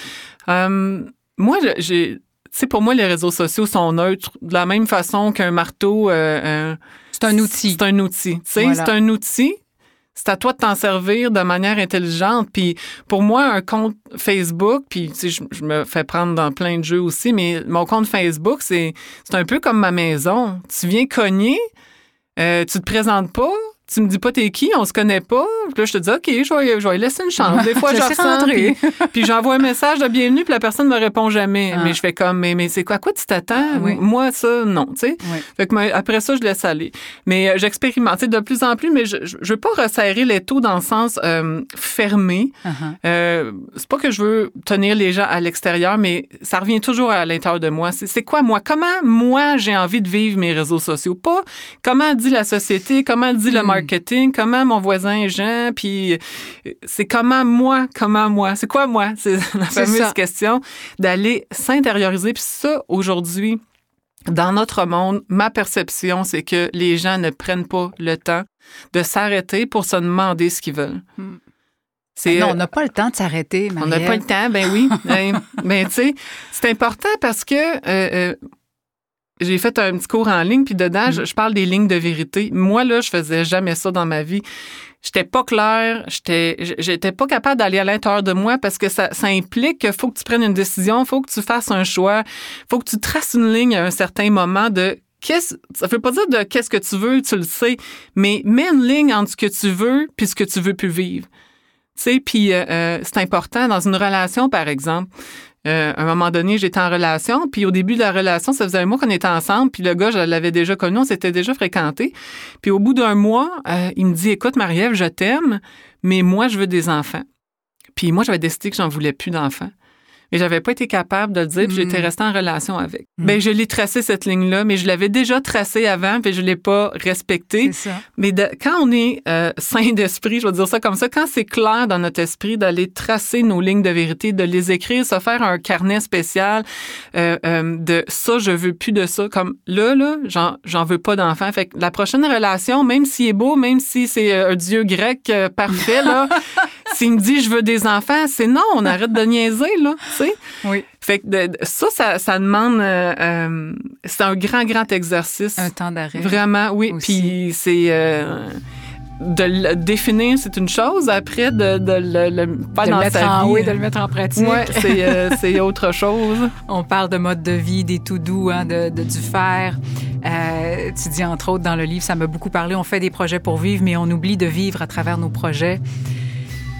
C: Euh, moi, j'ai. Tu sais, pour moi, les réseaux sociaux sont neutres de la même façon qu'un marteau. euh, euh,
B: C'est un outil.
C: C'est un outil. Tu sais,
B: Voilà.
C: c'est un outil. C'est à toi de t'en servir de manière intelligente. Puis pour moi, un compte Facebook, puis tu sais, je, je me fais prendre dans plein de jeux aussi, mais mon compte Facebook, c'est c'est un peu comme ma maison. Tu viens cogner, euh, tu te présentes pas, tu me dis pas t'es qui, on se connaît pas. Puis là, je te dis, OK, je vais, je vais laisser une chance. Des fois,
B: Je
C: je ressens, puis, puis j'envoie un message de bienvenue, puis la personne me répond jamais.
B: Ah.
C: Mais je fais comme, mais, mais c'est quoi, à quoi tu t'attends?
B: Oui.
C: Moi, ça, non, tu sais. Fait que après ça, je laisse aller. Mais euh, j'expérimente de plus en plus, mais je, je, veux pas resserrer les taux dans le sens euh, fermé.
B: Uh-huh.
C: Euh, c'est pas que je veux tenir les gens à l'extérieur, mais ça revient toujours à l'intérieur de moi. C'est c'est quoi moi? Comment moi j'ai envie de vivre mes réseaux sociaux? Pas comment dit la société, comment dit le
B: Mm.
C: Marketing, comment mon voisin Jean, puis euh, c'est comment moi, comment moi. C'est quoi moi? C'est la fameuse
B: ça.
C: question d'aller s'intérioriser. Puis ça, aujourd'hui, dans notre monde, ma perception, c'est que les gens ne prennent pas le temps de s'arrêter pour se demander ce qu'ils veulent.
B: Hmm.
C: C'est,
B: non,
C: euh,
B: on n'a pas le temps de s'arrêter,
C: on n'a pas le temps, ben oui. ben, ben, tu sais, c'est important parce que euh, euh, j'ai fait un petit cours en ligne, puis dedans, je, je parle des lignes de vérité. Moi, là, je faisais jamais ça dans ma vie. J'étais pas claire, j'étais, j'étais pas capable d'aller à l'intérieur de moi parce que ça, ça implique qu'il faut que tu prennes une décision, il faut que tu fasses un choix, il faut que tu traces une ligne à un certain moment de qu'est-ce, ça veut pas dire de qu'est-ce que tu veux, tu le sais, mais mets une ligne entre ce que tu veux puis ce que tu veux plus vivre. Tu sais, puis euh, euh, c'est important dans une relation, par exemple. Euh, à un moment donné, j'étais en relation, puis au début de la relation, ça faisait un mois qu'on était ensemble, puis le gars, je l'avais déjà connu, on s'était déjà fréquenté. Puis au bout d'un mois, euh, il me dit, écoute, Marie-Ève, je t'aime, mais moi, je veux des enfants. Puis moi, j'avais décidé que j'en voulais plus d'enfants. Mais j'avais pas été capable de le dire, puis
B: Mm.
C: j'étais restée en relation avec.
B: Mm.
C: Ben, je l'ai tracé cette ligne-là, mais je l'avais déjà tracée avant, puis je l'ai pas respectée. Mais de- quand on est euh, sain d'esprit, je vais dire ça comme ça, quand c'est clair dans notre esprit d'aller tracer nos lignes de vérité, de les écrire, se faire un carnet spécial euh, euh, de ça, je veux plus de ça. Comme là, là, j'en, veux pas d'enfant. Fait que la prochaine relation, même s'il est beau, même si c'est euh, un dieu grec parfait, là, s'il me dit je veux des enfants, c'est non, on arrête de niaiser, là, tu sais.
B: Oui.
C: Fait que de- ça, ça, ça demande, euh, euh, c'est un grand, grand exercice.
B: Un temps d'arrêt.
C: Vraiment, oui.
B: Aussi.
C: Puis c'est. euh, de le définir, c'est une chose. Après, de, de le, le faire
B: de
C: dans
B: le mettre
C: sa
B: en,
C: vie.
B: oui, de le mettre en pratique.
C: Ouais, c'est euh, autre chose.
B: On parle de mode de vie, des tout doux, hein, de, de, du faire. Euh, tu dis entre autres dans le livre, ça m'a beaucoup parlé, on fait des projets pour vivre, mais on oublie de vivre à travers nos projets.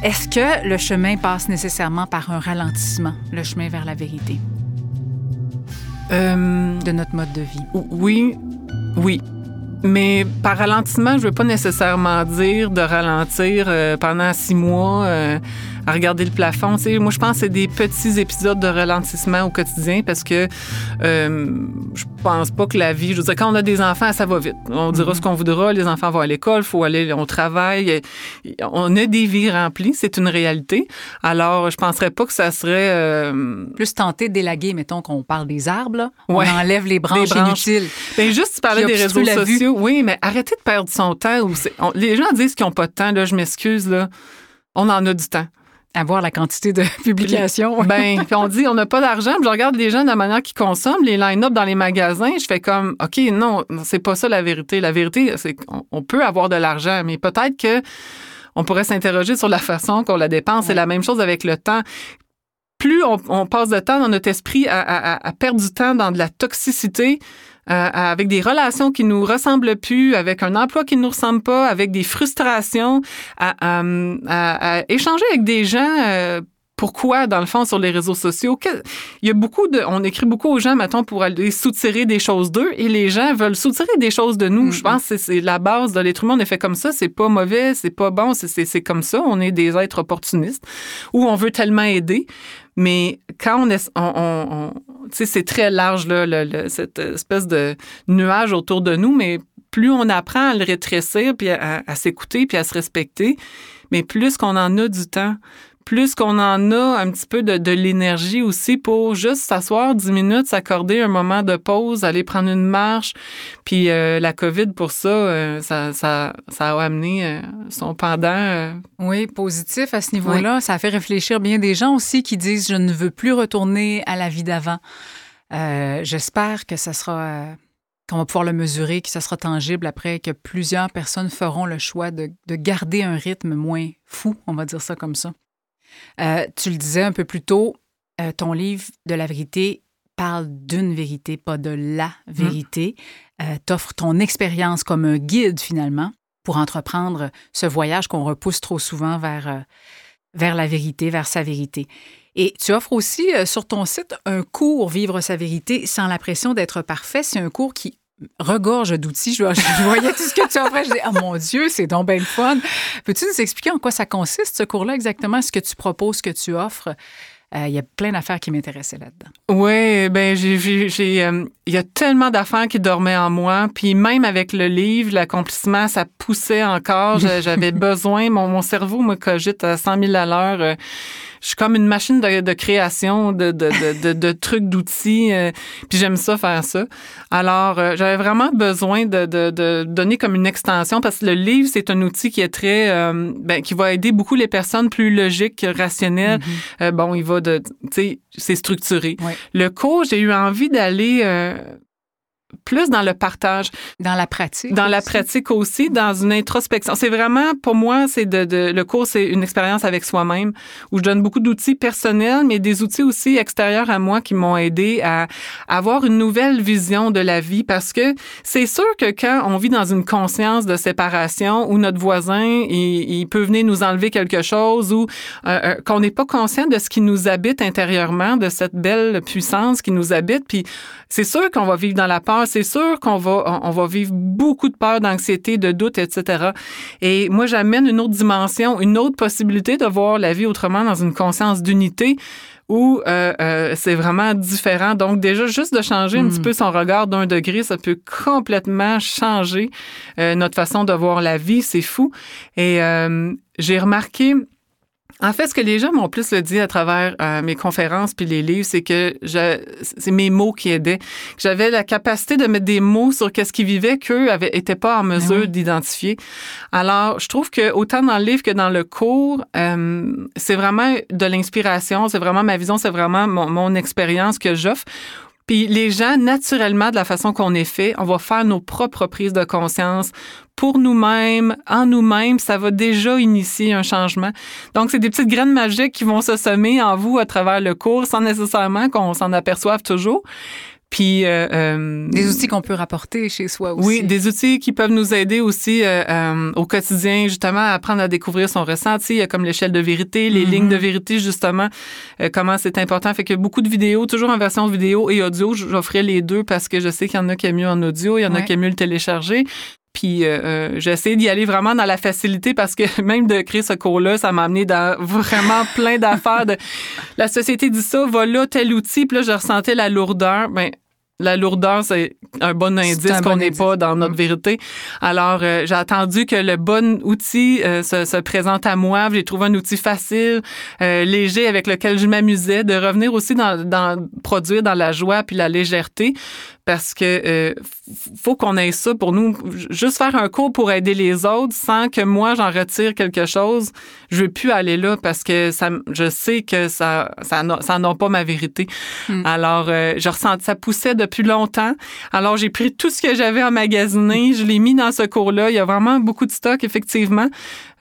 B: Est-ce que le chemin passe nécessairement par un ralentissement, le chemin vers la vérité?
C: Euh,
B: de notre mode de vie?
C: Oui, oui. Mais par ralentissement, je veux pas nécessairement dire de ralentir euh, pendant six mois euh, à regarder le plafond. Tu sais, moi, je pense que c'est des petits épisodes de ralentissement au quotidien parce que euh, je pense pas que la vie... Je veux dire, quand on a des enfants, ça va vite. On dira ce qu'on voudra. Les enfants vont à l'école, faut aller au travail. On a des vies remplies. C'est une réalité. Alors, je penserais pas que ça serait... euh,
B: Plus tenter d'élaguer, mettons qu'on parle des arbres, là.
C: Ouais.
B: on enlève les branches,
C: Les branches.
B: inutiles.
C: Ben juste, tu parlais des réseaux
B: vue.
C: sociaux. Oui, mais arrêtez de perdre son temps. On- les gens disent qu'ils n'ont pas de temps. Là, je m'excuse. Là. On en a du temps.
B: Avoir la quantité de publications.
C: Ben, puis on dit on n'a pas d'argent. Je regarde les gens de la manière qu'ils consomment, les line-up dans les magasins. Je fais comme, OK, non, c'est pas ça la vérité. La vérité, c'est qu'on on peut avoir de l'argent, mais peut-être que on pourrait s'interroger sur la façon qu'on la dépense. C'est la même chose avec le temps. Plus on, on passe de temps dans notre esprit à, à- à- à perdre du temps dans de la toxicité, euh, avec des relations qui nous ressemblent plus, avec un emploi qui ne nous ressemble pas, avec des frustrations, à, à- à- à échanger avec des gens. euh, pourquoi, dans le fond, sur les réseaux sociaux? Il y a beaucoup de. On écrit beaucoup aux gens, mettons, pour aller soutirer des choses d'eux et les gens veulent soutirer des choses de nous. Je pense que c'est- la base de l'être humain. On est fait comme ça. C'est pas mauvais, c'est pas bon, c'est comme ça. On est des êtres opportunistes où on veut tellement aider. Mais quand on est. On, c'est très large, là, cette espèce de nuage autour de nous, mais plus on apprend à le rétrécir, puis à, à s'écouter, puis à se respecter, mais plus qu'on en a du temps, plus qu'on en a un petit peu de, de l'énergie aussi pour juste s'asseoir 10 minutes, s'accorder un moment de pause, aller prendre une marche. Puis euh, la COVID, pour ça, euh, ça, ça, ça a amené euh, son pendant.
B: Oui, positif à ce niveau-là. Ça a fait réfléchir bien des gens aussi qui disent je ne veux plus retourner à la vie d'avant. J'espère que ça sera qu'on va pouvoir le mesurer, que ça sera tangible après, que plusieurs personnes feront le choix de, de garder un rythme moins fou, on va dire ça comme ça. Euh, tu le disais un peu plus tôt, euh, ton livre de la vérité parle d'une vérité, pas de la vérité. Euh, T'offres ton expérience comme un guide finalement pour entreprendre ce voyage qu'on repousse trop souvent vers, euh, vers la vérité, vers sa vérité. Et tu offres aussi sur ton site un cours Vivre sa vérité sans la pression d'être parfait. C'est un cours qui regorge d'outils. Je, je voyais tout ce que tu offrais. Je dis, oh mon Dieu, c'est donc bien le fun. Peux-tu nous expliquer en quoi ça consiste, ce cours-là, exactement, ce que tu proposes, ce que tu offres? Euh, Il y a plein d'affaires qui m'intéressaient là-dedans.
C: Ouais, ben j'ai euh, il y a tellement d'affaires qui dormaient en moi, puis même avec le livre, l'accomplissement, ça poussait encore. J'a- J'avais besoin, mon, mon cerveau me cogite à 100 000 à l'heure. Euh, Je suis comme une machine de, de création de, de, de, de, trucs, d'outils, euh, puis j'aime ça faire ça. Alors, euh, j'avais vraiment besoin de, de, de donner comme une extension parce que le livre, c'est un outil qui est très, euh, ben, qui va aider beaucoup les personnes plus logiques, rationnelles. Euh, bon, il va de, tu sais, c'est structuré. Le cours, j'ai eu envie d'aller euh, plus dans le partage,
B: Dans la pratique.
C: dans la
B: aussi.
C: pratique aussi, dans une introspection. C'est vraiment, pour moi, c'est de, de- le cours, c'est une expérience avec soi-même où je donne beaucoup d'outils personnels, mais des outils aussi extérieurs à moi qui m'ont aidé à avoir une nouvelle vision de la vie parce que c'est sûr que quand on vit dans une conscience de séparation où notre voisin, il, il peut venir nous enlever quelque chose ou euh, euh, qu'on n'est pas conscient de ce qui nous habite intérieurement, de cette belle puissance qui nous habite, puis c'est sûr qu'on va vivre dans la peur, c'est sûr qu'on va, on va vivre beaucoup de peur, d'anxiété, de doute, etc. Et moi, j'amène une autre dimension, une autre possibilité de voir la vie autrement dans une conscience d'unité où euh, euh, c'est vraiment différent. Donc déjà, juste de changer un petit peu son regard d'un degré, ça peut complètement changer euh, notre façon de voir la vie. C'est fou. Et j'ai remarqué en fait, ce que les gens m'ont plus le dit à travers euh, mes conférences puis les livres, c'est que je, c'est mes mots qui aidaient. J'avais la capacité de mettre des mots sur qu'est-ce qu'ils vivaient qu'eux n'étaient pas en mesure
B: oui.
C: d'identifier. Alors, je trouve que autant dans le livre que dans le cours, euh, c'est vraiment de l'inspiration, c'est vraiment ma vision, c'est vraiment mon, mon expérience que j'offre Puis les gens, naturellement, de la façon qu'on est fait, on va faire nos propres prises de conscience pour nous-mêmes, en nous-mêmes. Ça va déjà initier un changement. Donc, c'est des petites graines magiques qui vont se semer en vous à travers le cours sans nécessairement qu'on s'en aperçoive toujours. Puis euh, euh,
B: des outils qu'on peut rapporter chez soi aussi.
C: Oui, des outils qui peuvent nous aider aussi euh, au quotidien, justement, à apprendre à découvrir son ressenti. Il y a comme l'échelle de vérité, les mm-hmm. lignes de vérité, justement, comment c'est important. Fait que beaucoup de vidéos, toujours en version vidéo et audio. J'offrais les deux parce que je sais qu'il y en a qui aiment mieux en audio, il y en a qui aiment mieux le télécharger. Puis euh, j'essaie d'y aller vraiment dans la facilité parce que même de créer ce cours-là, ça m'a amené dans vraiment plein d'affaires. De... La société dit ça, voilà tel outil. Puis là, je ressentais la lourdeur. Ben, la lourdeur, c'est un bon indice qu'on n'est pas dans notre mm. vérité. Alors, euh, j'ai attendu que le bon outil euh, se, présente à moi. J'ai trouvé un outil facile, euh, léger, avec lequel je m'amusais, de revenir aussi dans, dans produire dans la joie puis la légèreté parce que euh, faut qu'on ait ça pour nous. Juste faire un cours pour aider les autres sans que moi j'en retire quelque chose, je veux plus aller là parce que ça, je sais que ça, ça, ça n'a pas ma vérité. Hmm. Alors, euh, je ressens ça poussait depuis longtemps. Alors, j'ai pris tout ce que j'avais emmagasiné, je l'ai mis dans ce cours-là. Il y a vraiment beaucoup de stock, effectivement.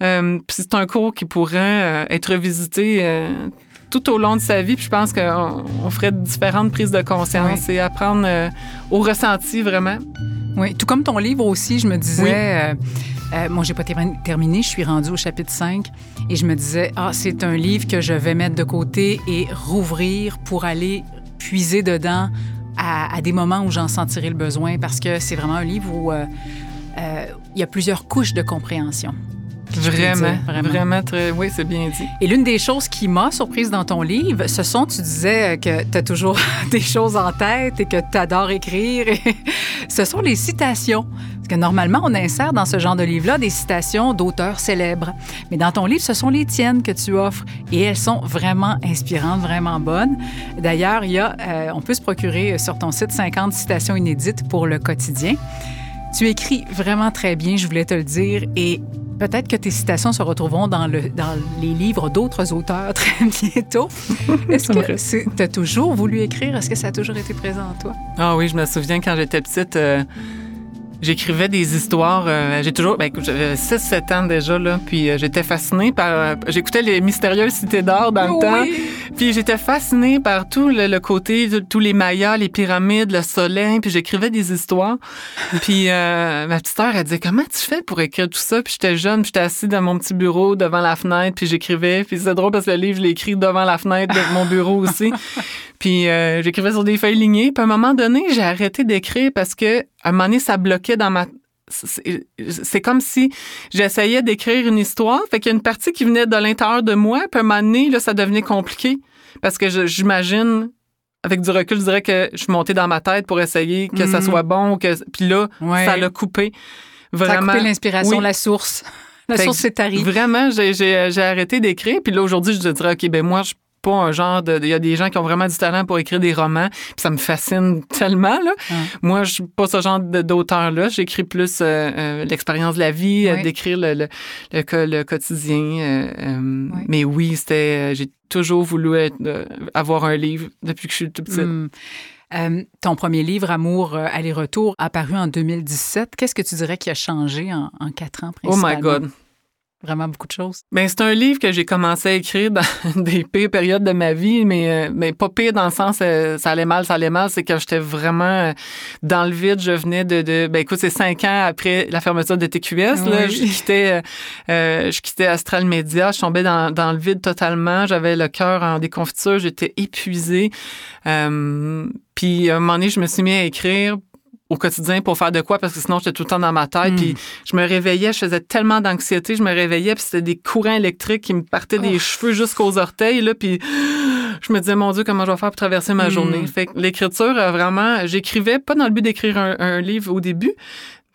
C: Euh, puis c'est un cours qui pourrait euh, être visité tout au long de sa vie. Puis je pense qu'on ferait différentes prises de conscience et apprendre euh, au ressenti vraiment.
B: Oui, tout comme ton livre aussi, je me disais. Euh, euh, moi, j'ai pas terminé, je suis rendue au chapitre 5 et je me disais, ah, c'est un livre que je vais mettre de côté et rouvrir pour aller puiser dedans à, des moments où j'en sentirai le besoin parce que c'est vraiment un livre où il y a plusieurs couches de compréhension.
C: Vraiment, vraiment, très, oui, c'est bien dit.
B: Et l'une des choses qui m'a surprise dans ton livre, ce sont, tu disais que tu as toujours des choses en tête et que tu adores écrire, ce sont les citations. Parce que normalement, on insère dans ce genre de livre-là des citations d'auteurs célèbres. Mais dans ton livre, ce sont les tiennes que tu offres et elles sont vraiment inspirantes, vraiment bonnes. D'ailleurs, il y a, euh, on peut se procurer sur ton site 50 citations inédites pour le quotidien. Tu écris vraiment très bien, je voulais te le dire, et Peut-être que tes citations se retrouveront dans, le, dans les livres d'autres auteurs très bientôt. Est-ce que tu as toujours voulu écrire? Est-ce que ça a toujours été présent en toi?
C: Ah oui, je me souviens quand j'étais petite. Euh, J'écrivais des histoires. Euh, j'ai toujours. Ben, écoute, j'avais 6-7 ans déjà, là. Puis euh, j'étais fascinée par. Euh, j'écoutais les mystérieuses cités d'or dans le temps. Puis j'étais fascinée par tout le, côté, tous les mayas, les pyramides, le soleil. Puis j'écrivais des histoires. puis ma petite sœur, elle disait Comment tu fais pour écrire tout ça? Puis j'étais jeune, puis j'étais assise dans mon petit bureau devant la fenêtre, puis j'écrivais. Puis c'est drôle parce que le livre, je l'ai écrit devant la fenêtre de mon bureau aussi. Puis j'écrivais sur des feuilles lignées. Puis à un moment donné, j'ai arrêté d'écrire parce que à un moment donné, ça bloquait dans ma c'est comme si j'essayais d'écrire une histoire, fait qu'il y a une partie qui venait de l'intérieur de moi, puis à un moment donné, là, ça devenait compliqué parce que j'imagine avec du recul, je dirais que je suis montée dans ma tête pour essayer que ça mm-hmm. soit bon, que puis là, ça l'a coupé.
B: Vraiment. Ça a coupé l'inspiration, la source. La source, c'est arrivé.
C: Vraiment, j'ai arrêté d'écrire. Puis là, aujourd'hui, je dirais, OK, ben moi, je pas un genre de. Il y a des gens qui ont vraiment du talent pour écrire des romans, puis ça me fascine tellement. Là. Moi, je suis pas ce genre d'auteur-là. J'écris plus euh, euh, l'expérience de la vie, euh, d'écrire le, le, le, quotidien. Mais oui, c'était. J'ai toujours voulu être, avoir un livre depuis que je suis tout petite.
B: Hmm. ton premier livre, Amour, aller-retour, apparu en 2017. Qu'est-ce que tu dirais qui a changé en, en quatre ans, principalement?
C: Oh my God!
B: Vraiment beaucoup de choses.
C: Ben, c'est un livre que j'ai commencé à écrire dans des pires périodes de ma vie, mais, euh, mais pas pire dans le sens euh, ça allait mal, ça allait mal, c'est que j'étais vraiment euh, dans le vide. Je venais de, de ben écoute, c'est cinq ans après la fermeture de TQS, là, je quittais, je quittais Astral Media, je tombais dans, dans le vide totalement. J'avais le cœur en déconfiture, j'étais épuisée. puis à un moment donné, je me suis mis à écrire au quotidien pour faire de quoi parce que sinon j'étais tout le temps dans ma tête puis hmm. je me réveillais je faisais tellement d'anxiété je me réveillais puis c'était des courants électriques qui me partaient des oh. cheveux jusqu'aux orteils là puis je me disais mon dieu comment je vais faire pour traverser ma hmm. journée? Fait que l'écriture vraiment j'écrivais pas dans le but d'écrire un, livre au début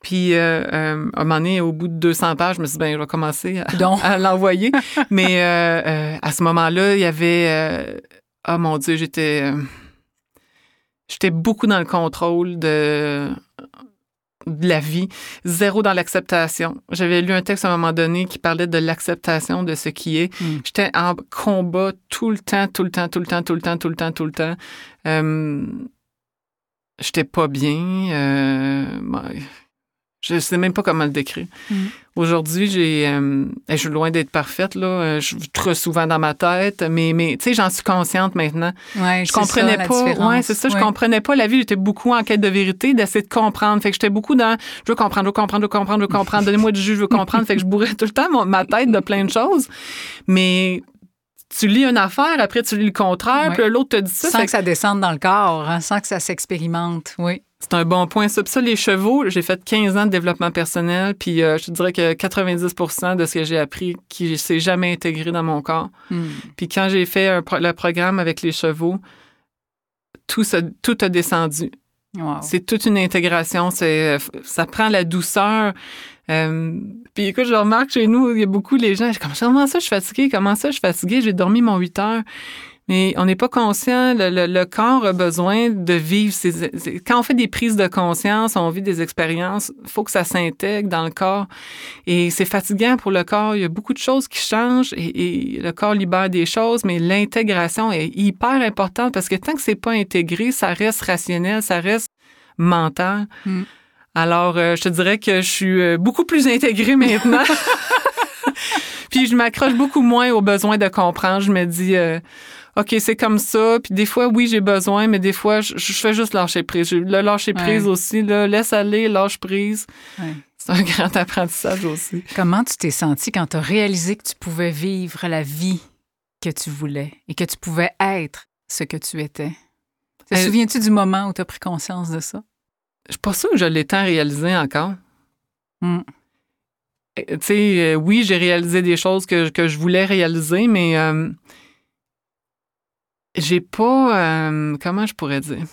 C: puis, euh, euh, à un moment donné, au bout de 200 pages, je me suis dit, ben, je vais commencer à, l'envoyer. Mais euh, à ce moment-là, il y avait... oh mon Dieu, j'étais J'étais beaucoup dans le contrôle de, de la vie, zéro dans l'acceptation. J'avais lu un texte à un moment donné qui parlait de l'acceptation de ce qui est. Hmm. J'étais en combat tout le temps, tout le temps, tout le temps, tout le temps, tout le temps, tout le temps. Euh, j'étais pas bien. Euh, je sais même pas comment le décrire.
B: Mm.
C: Aujourd'hui, j'ai, euh, je suis loin d'être parfaite là. Euh, Je suis trop souvent dans ma tête, mais mais tu sais, j'en suis consciente maintenant.
B: Ouais,
C: Je comprenais pas. Ouais, c'est ça. Je comprenais pas la vie. J'étais beaucoup en quête de vérité, d'essayer de comprendre. Fait que j'étais beaucoup dans. Je veux comprendre, je veux comprendre, je veux comprendre, je veux comprendre. Donnez-moi du jus, je veux comprendre. fait que je bourrais tout le temps mon- ma tête de plein de choses. Mais tu lis une affaire, après tu lis le contraire, puis l'autre te dit ça.
B: Sans
C: Fait
B: que ça descende dans le corps, hein, sans que ça s'expérimente. Oui.
C: C'est un bon point. Ça, les chevaux, j'ai fait 15 ans de développement personnel, puis euh, je te dirais que 90% de ce que j'ai appris qui s'est jamais intégré dans mon corps.
B: Hmm.
C: Puis quand j'ai fait un le programme avec les chevaux, tout, ça, tout a descendu.
B: Wow.
C: C'est toute une intégration. C'est, ça prend la douceur. Euh, puis écoute, je remarque chez nous, il y a beaucoup les gens. Comment ça, je suis fatiguée? Comment ça, je suis fatiguée? J'ai dormi mon 8 heures. Mais on n'est pas conscient. Le, le- le corps a besoin de vivre. Ces- quand on fait des prises de conscience, on vit des expériences. Il faut que ça s'intègre dans le corps. Et c'est fatigant pour le corps. Il y a beaucoup de choses qui changent et, et le corps libère des choses, mais l'intégration est hyper importante parce que tant que c'est pas intégré, ça reste rationnel, ça reste mental.
B: Mm.
C: Alors, euh, je te dirais que je suis euh, beaucoup plus intégrée maintenant. Puis je m'accroche beaucoup moins au besoin de comprendre. Je me dis, euh, OK, c'est comme ça. Puis des fois, oui, j'ai besoin, mais des fois, je, je fais juste lâcher prise. Le lâcher prise
B: Ouais.
C: aussi, là, laisse aller, lâche prise.
B: Ouais.
C: C'est un grand apprentissage aussi.
B: Comment tu t'es senti quand tu as réalisé que tu pouvais vivre la vie que tu voulais et que tu pouvais être ce que tu étais? Te
C: Euh,
B: souviens-tu du moment où tu as pris conscience de ça?
C: Je suis pas sûre que je l'ai tant réalisé encore.
B: Mm.
C: Euh, Tu sais, euh, oui, j'ai réalisé des choses que, que je voulais réaliser, mais euh, j'ai pas. euh, comment je pourrais dire?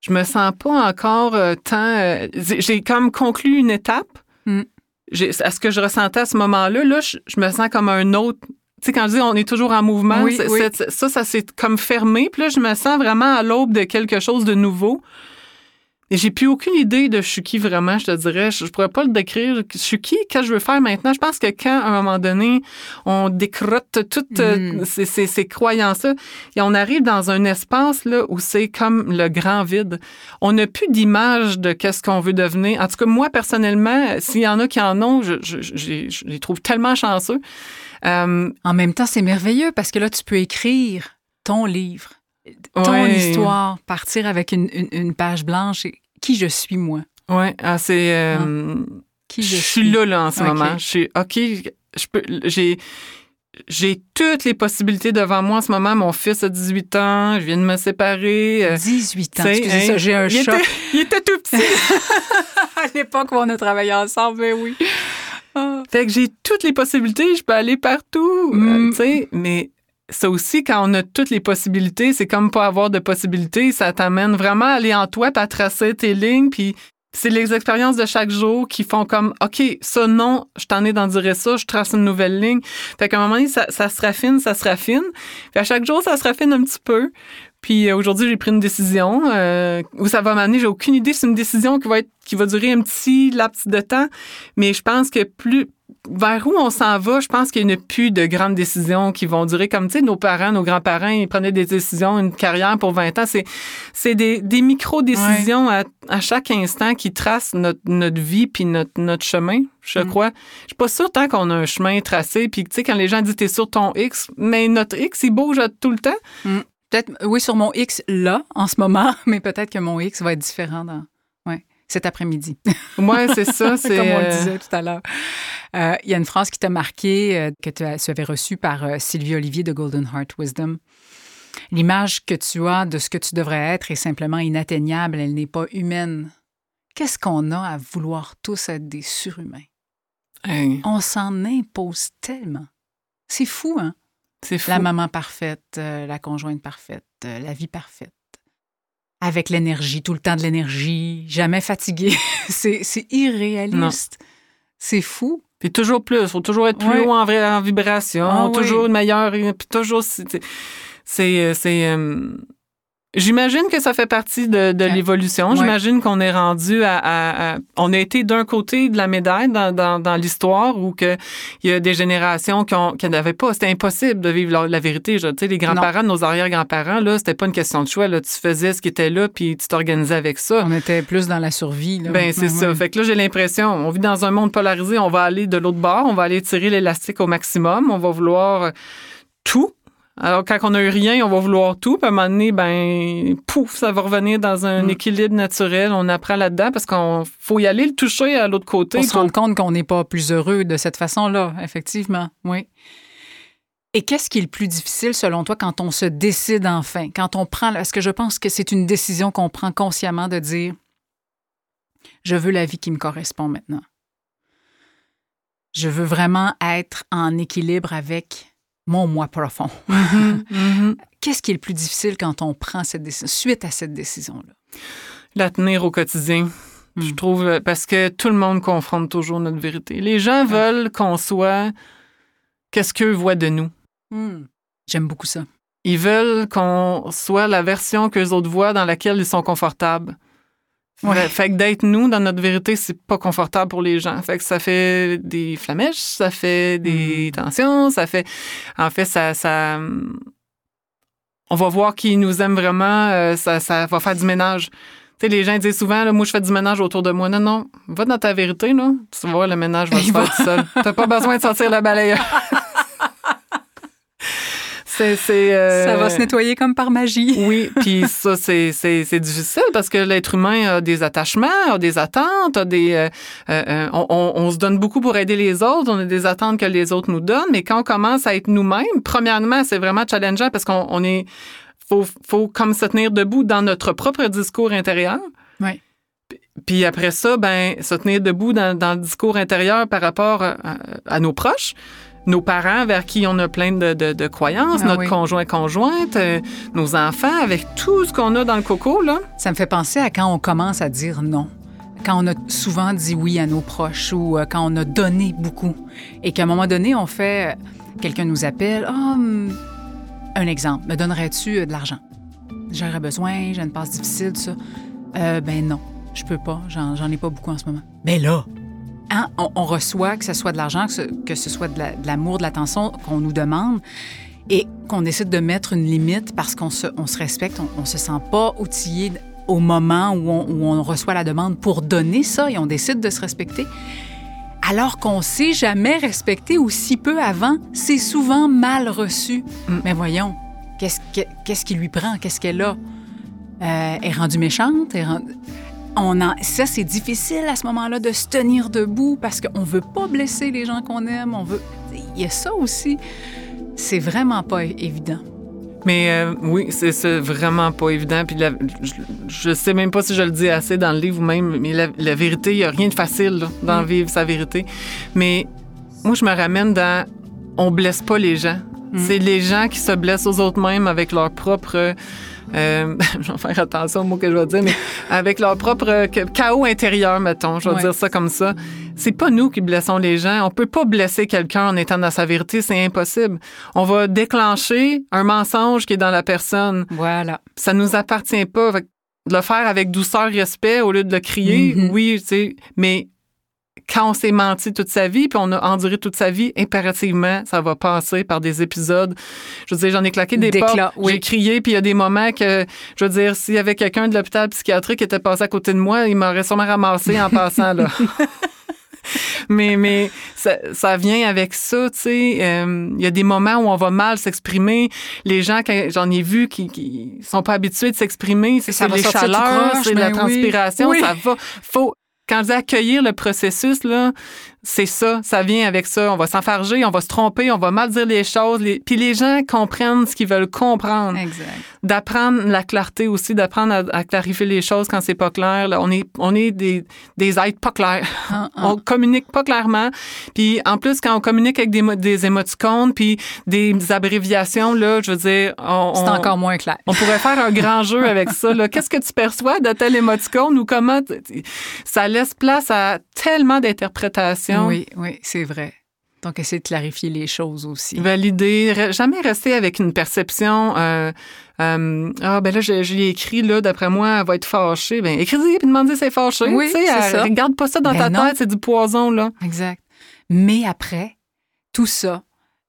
C: Je me sens pas encore euh, tant. euh, j'ai comme conclu une étape.
B: Mm.
C: À ce que je ressentais à ce moment-là, là, je, je me sens comme un autre. Tu sais, quand je dis on est toujours en mouvement,
B: Oui, oui.
C: ça, ça s'est comme fermé. Puis là, je me sens vraiment à l'aube de quelque chose de nouveau. Et j'ai plus aucune idée de je suis qui vraiment, je te dirais. Je, je pourrais pas le décrire. Je suis qui, qu'est-ce que je veux faire maintenant? Je pense que quand, à un moment donné, on décrotte toutes euh,
B: Mm.
C: ces, ces- ces croyances-là, et on arrive dans un espace là, où c'est comme le grand vide. On n'a plus d'image de qu'est-ce qu'on veut devenir. En tout cas, moi, personnellement, s'il y en a qui en ont, je les trouve tellement chanceux. Euh,
B: En même temps, c'est merveilleux parce que là, tu peux écrire ton livre, ton
C: ouais.
B: histoire, partir avec une, une- une page blanche qui je suis, moi?
C: Ouais, ah, c'est... euh,
B: Qui
C: je
B: je,
C: suis là, là, en ce moment. Je suis, OK, je peux, j'ai, j'ai toutes les possibilités devant moi en ce moment. Mon fils a 18 ans, je viens de me séparer. euh,
B: 18 ans.
C: tu sais,
B: Excusez
C: hein,
B: ça, j'ai un
C: il
B: choc.
C: était, il était tout petit.
B: à l'époque où on a travaillé ensemble, mais oui. Ah.
C: fait que j'ai toutes les possibilités, je peux aller partout.
B: Mm.
C: euh, tu sais, mais ça aussi, quand on a toutes les possibilités, c'est comme pas avoir de possibilités. Ça t'amène vraiment à aller en toi, puis à tracer tes lignes, puis c'est les expériences de chaque jour qui font comme, OK, ça, non, je t'en ai d'en dire ça, je trace une nouvelle ligne. Fait qu'à un moment donné, ça, ça se raffine, ça se raffine. Puis à chaque jour, ça se raffine un petit peu. Puis euh, aujourd'hui, j'ai pris une décision euh, où ça va m'amener. J'ai aucune idée. C'est une décision qui va être, qui va durer un petit laps de temps. Mais je pense que plus vers où on s'en va, je pense qu'il n'y a plus de grandes décisions qui vont durer. Comme, tu sais, nos parents, nos grands-parents, ils prenaient des décisions, une carrière pour 20 ans. C'est, c'est des, des micro-décisions à, à chaque instant qui tracent notre, notre vie puis notre, notre chemin, je
B: Mm.
C: crois. Je suis pas sûre tant qu'on a un chemin tracé. Puis, tu sais, quand les gens disent « t'es sur ton X », mais notre X, il bouge tout le temps.
B: Peut-être, oui, sur mon X là, en ce moment, mais peut-être que mon X va être différent dans, ouais, cet après-midi.
C: Ouais, c'est ça. C'est,
B: comme on le
C: euh,
B: disait tout à l'heure. Euh, Il y a une phrase qui t'a marqué, euh, que tu, as- tu avais reçue par euh, Sylvie Olivier de Golden Heart Wisdom. L'image que tu as de ce que tu devrais être est simplement inatteignable, elle n'est pas humaine. Qu'est-ce qu'on a à vouloir tous être des surhumains?
C: hey,
B: On s'en impose tellement. C'est fou, hein?
C: C'est fou.
B: La maman parfaite, euh, la conjointe parfaite, euh, la vie parfaite. Avec l'énergie, tout le temps de l'énergie, jamais fatigué. c'est c'est irréaliste. C'est fou.
C: Puis toujours plus. faut toujours être plus haut en, en vibration.
B: Ah oui.
C: toujours une meilleure. Puis toujours. c'est- C'est. C'est. euh, J'imagine que ça fait partie de, de l'évolution.
B: Ouais.
C: J'imagine qu'on est rendu à, à- à- On a été d'un côté de la médaille dans, dans, dans l'histoire où que il y a des générations qui, qui n'avaient pas. C'était impossible de vivre la, la vérité. Je- les grands-parents, nos arrière-grands-parents, là, c'était pas une question de choix. Là. Tu faisais ce qui était là, puis tu t'organisais avec ça.
B: On était plus dans la survie. Là.
C: Ben, c'est
B: Ouais,
C: ça.
B: ouais.
C: Fait que là, j'ai l'impression, on vit dans un monde polarisé, on va aller de l'autre bord, on va aller tirer l'élastique au maximum, on va vouloir tout. Alors, quand on a eu rien, on va vouloir tout. Puis à un moment donné, ben, pouf, ça va revenir dans un
B: Mm.
C: équilibre naturel. On apprend là-dedans parce qu'on faut y aller le toucher à l'autre côté.
B: On se rend compte qu'on n'est pas plus heureux de cette façon-là, effectivement. Oui. Et qu'est-ce qui est le plus difficile selon toi quand on se décide enfin, quand on prend, parce que je pense que c'est une décision qu'on prend consciemment de dire, je veux la vie qui me correspond maintenant. Je veux vraiment être en équilibre avec mon moi profond.
C: Mhm, mhm.
B: Qu'est-ce qui est le plus difficile quand on prend cette décision, suite à cette décision-là?
C: La tenir au quotidien. Je
B: Mm.
C: trouve, euh, parce que tout le monde confronte toujours notre vérité. Les gens veulent qu'on soit qu'est-ce qu'eux voient de nous.
B: Hmm. J'aime beaucoup ça.
C: Ils veulent qu'on soit la version qu'eux autres voient dans laquelle ils sont confortables.
B: Ouais.
C: Fait, fait que d'être nous dans notre vérité, c'est pas confortable pour les gens. Fait que ça fait des flamèches, ça fait des
B: Mm.
C: tensions, ça fait. En fait, ça. ça on va voir qui nous aime vraiment, euh, ça, ça va faire du ménage. Tu sais, les gens disent souvent, là, moi, je fais du ménage autour de moi. Non, non, va dans ta vérité, là. Tu vas voir, le ménage va se faire tout seul. T'as pas besoin de sortir le balayeur. c'est. euh,
B: Ça va se nettoyer comme par magie.
C: oui, puis ça, c'est, difficile parce que l'être humain a des attachements, a des attentes, a des. euh, euh, on, on- on se donne beaucoup pour aider les autres, on a des attentes que les autres nous donnent, mais quand on commence à être nous-mêmes, premièrement, c'est vraiment challengeant parce qu'on on est. Faut, faut comme se tenir debout dans notre propre discours intérieur.
B: Oui.
C: Puis après ça, ben, se tenir debout dans, dans le discours intérieur par rapport à, à nos proches, nos parents vers qui on a plein de, de- de croyances,
B: Ah
C: notre
B: oui.
C: conjoint conjointe, euh, nos enfants, avec tout ce qu'on a dans le coco là.
B: Ça me fait penser à quand on commence à dire non. Quand on a souvent dit oui à nos proches ou euh, quand on a donné beaucoup. Et qu'à un moment donné, on fait. Quelqu'un nous appelle. Ah, hum, un exemple. Me donnerais-tu euh, de l'argent? J'aurais besoin, j'ai une passe difficile, tout ça. Euh, ben non, je peux pas. J'en, j'en ai pas beaucoup en ce moment. Ben là! Hein, on, on reçoit, que ce soit de l'argent, que ce, que ce soit de, la- de l'amour, de l'attention qu'on nous demande, et qu'on décide de mettre une limite parce qu'on se, on se respecte, on, on se sent pas outillé au moment où on, où on reçoit la demande pour donner ça et on décide de se respecter. Alors qu'on s'est jamais respecté ou si peu avant, c'est souvent mal reçu.
C: Mm.
B: Mais voyons, qu'est-ce, que- qu'est-ce qui lui prend? Qu'est-ce qu'elle a? Euh, est rendue méchante? Est rendue- On en... Ça, c'est difficile à ce moment-là de se tenir debout parce qu'on veut pas blesser les gens qu'on aime. On veut... Il y a ça aussi. C'est vraiment pas évident.
C: Mais euh, oui, c'est, vraiment pas évident. Puis la- je, je sais même pas si je le dis assez dans le livre ou même, mais la, la vérité, il y a rien de facile là, d'en
B: Mm.
C: vivre sa vérité. Mais moi, je me ramène dans on blesse pas les gens.
B: Mm.
C: C'est les gens qui se blessent aux autres mêmes avec leur propre. Euh, je vais faire attention au mot que je vais dire, mais avec leur propre euh, chaos intérieur, mettons, je vais
B: Ouais.
C: dire ça comme ça. C'est pas nous qui blessons les gens. On peut pas blesser quelqu'un en étant dans sa vérité, c'est impossible. On va déclencher un mensonge qui est dans la personne.
B: Voilà.
C: Ça nous appartient pas. Fait de le faire avec douceur, respect, au lieu de le crier,
B: Mhm.
C: oui, tu sais, mais quand on s'est menti toute sa vie, puis on a enduré toute sa vie, impérativement, ça va passer par des épisodes. Je veux dire, j'en ai claqué des
B: D'éclat,
C: portes,
B: oui.
C: j'ai crié, puis il y a des moments que, je veux dire, s'il y avait quelqu'un de l'hôpital psychiatrique qui était passé à côté de moi, il m'aurait sûrement ramassé en passant, là. mais mais ça, ça vient avec ça, tu sais. Euh, Il y a des moments où on va mal s'exprimer. Les gens, j'en ai vu, qui, qui sont pas habitués de s'exprimer, c'est
B: Ça
C: c'est
B: va
C: les chaleurs, c'est la
B: ben oui.
C: transpiration,
B: Oui.
C: ça va. Faut quand je dis accueillir le processus, là, c'est ça, ça vient avec ça. On va s'enfarger, on va se tromper, on va mal dire les choses. Les... Puis les gens comprennent ce qu'ils veulent comprendre.
B: Exact.
C: D'apprendre la clarté aussi, d'apprendre à, à clarifier les choses quand c'est pas clair. Là, on est, on est des, des êtres pas clairs.
B: Ah, ah.
C: On communique pas clairement. Puis en plus, quand on communique avec des, des émoticônes, puis des abréviations, là, je veux dire, on,
B: C'est encore moins clair.
C: on pourrait faire un grand jeu avec ça. Qu'est-ce que tu perçois de tel émoticône ou comment ça laisse place à tellement d'interprétations.
B: Oui, oui, c'est vrai. Donc, essayer de clarifier les choses aussi.
C: Valider, jamais rester avec une perception. euh, euh, ah, ben là, je, je l'ai écrit, là, d'après moi, elle va être fâchée. Ben, écris-y puis demandez si elle est fâchée.
B: Oui,
C: tu sais,
B: c'est
C: elle-
B: ça.
C: Regarde pas ça dans
B: Ben
C: ta
B: non.
C: tête, c'est du poison, là.
B: Exact. Mais après, tout ça,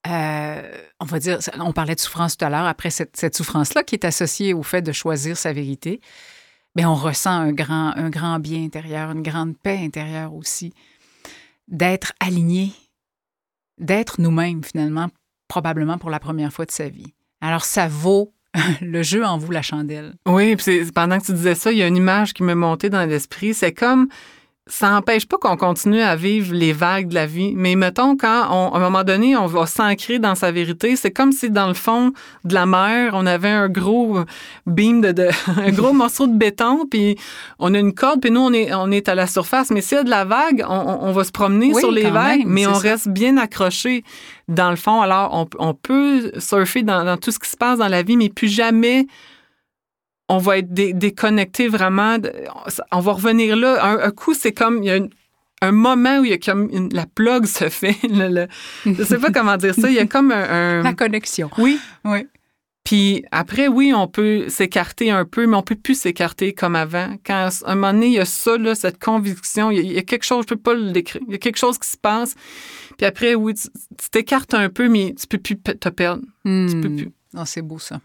B: euh, on va dire, on parlait de souffrance tout à l'heure, après cette, cette souffrance-là qui est associée au fait de choisir sa vérité, mais on ressent un grand, un grand bien intérieur, une grande paix intérieure aussi, d'être aligné, d'être nous-mêmes finalement, probablement pour la première fois de sa vie. Alors ça vaut, le jeu en vaut la chandelle.
C: Oui, puis pendant que tu disais ça, il y a une image qui me montait dans l'esprit. C'est comme ça n'empêche pas qu'on continue à vivre les vagues de la vie. Mais mettons, quand on- à un moment donné, on va s'ancrer dans sa vérité, c'est comme si dans le fond de la mer, on avait un gros beam de, de- un gros morceau de béton, puis on a une corde, puis nous, on est, on est à la surface. Mais s'il y a de la vague, on, va se promener
B: Oui,
C: sur les vagues,
B: même,
C: mais on
B: ça.
C: reste bien accroché dans le fond. Alors, on, on peut surfer dans, dans tout ce qui se passe dans la vie, mais plus jamais on va être dé- déconnecté vraiment. on va revenir là. Un, un coup, c'est comme il y a une- un moment où il y a comme une- la plug se fait. le- le- je sais pas comment dire ça. Il y a comme un, un-
B: La connexion.
C: oui.
B: Oui.
C: Puis après, oui, on peut s'écarter un peu, mais on peut plus s'écarter comme avant. Quand à un moment donné, il y a ça, là, cette conviction, il y, a, il y a quelque chose, je peux pas le décrire. Il y a quelque chose qui se passe. Puis après, oui, tu t'écartes un peu, mais tu peux plus te perdre. Tu peux
B: Hmm.
C: plus.
B: Non, c'est beau ça.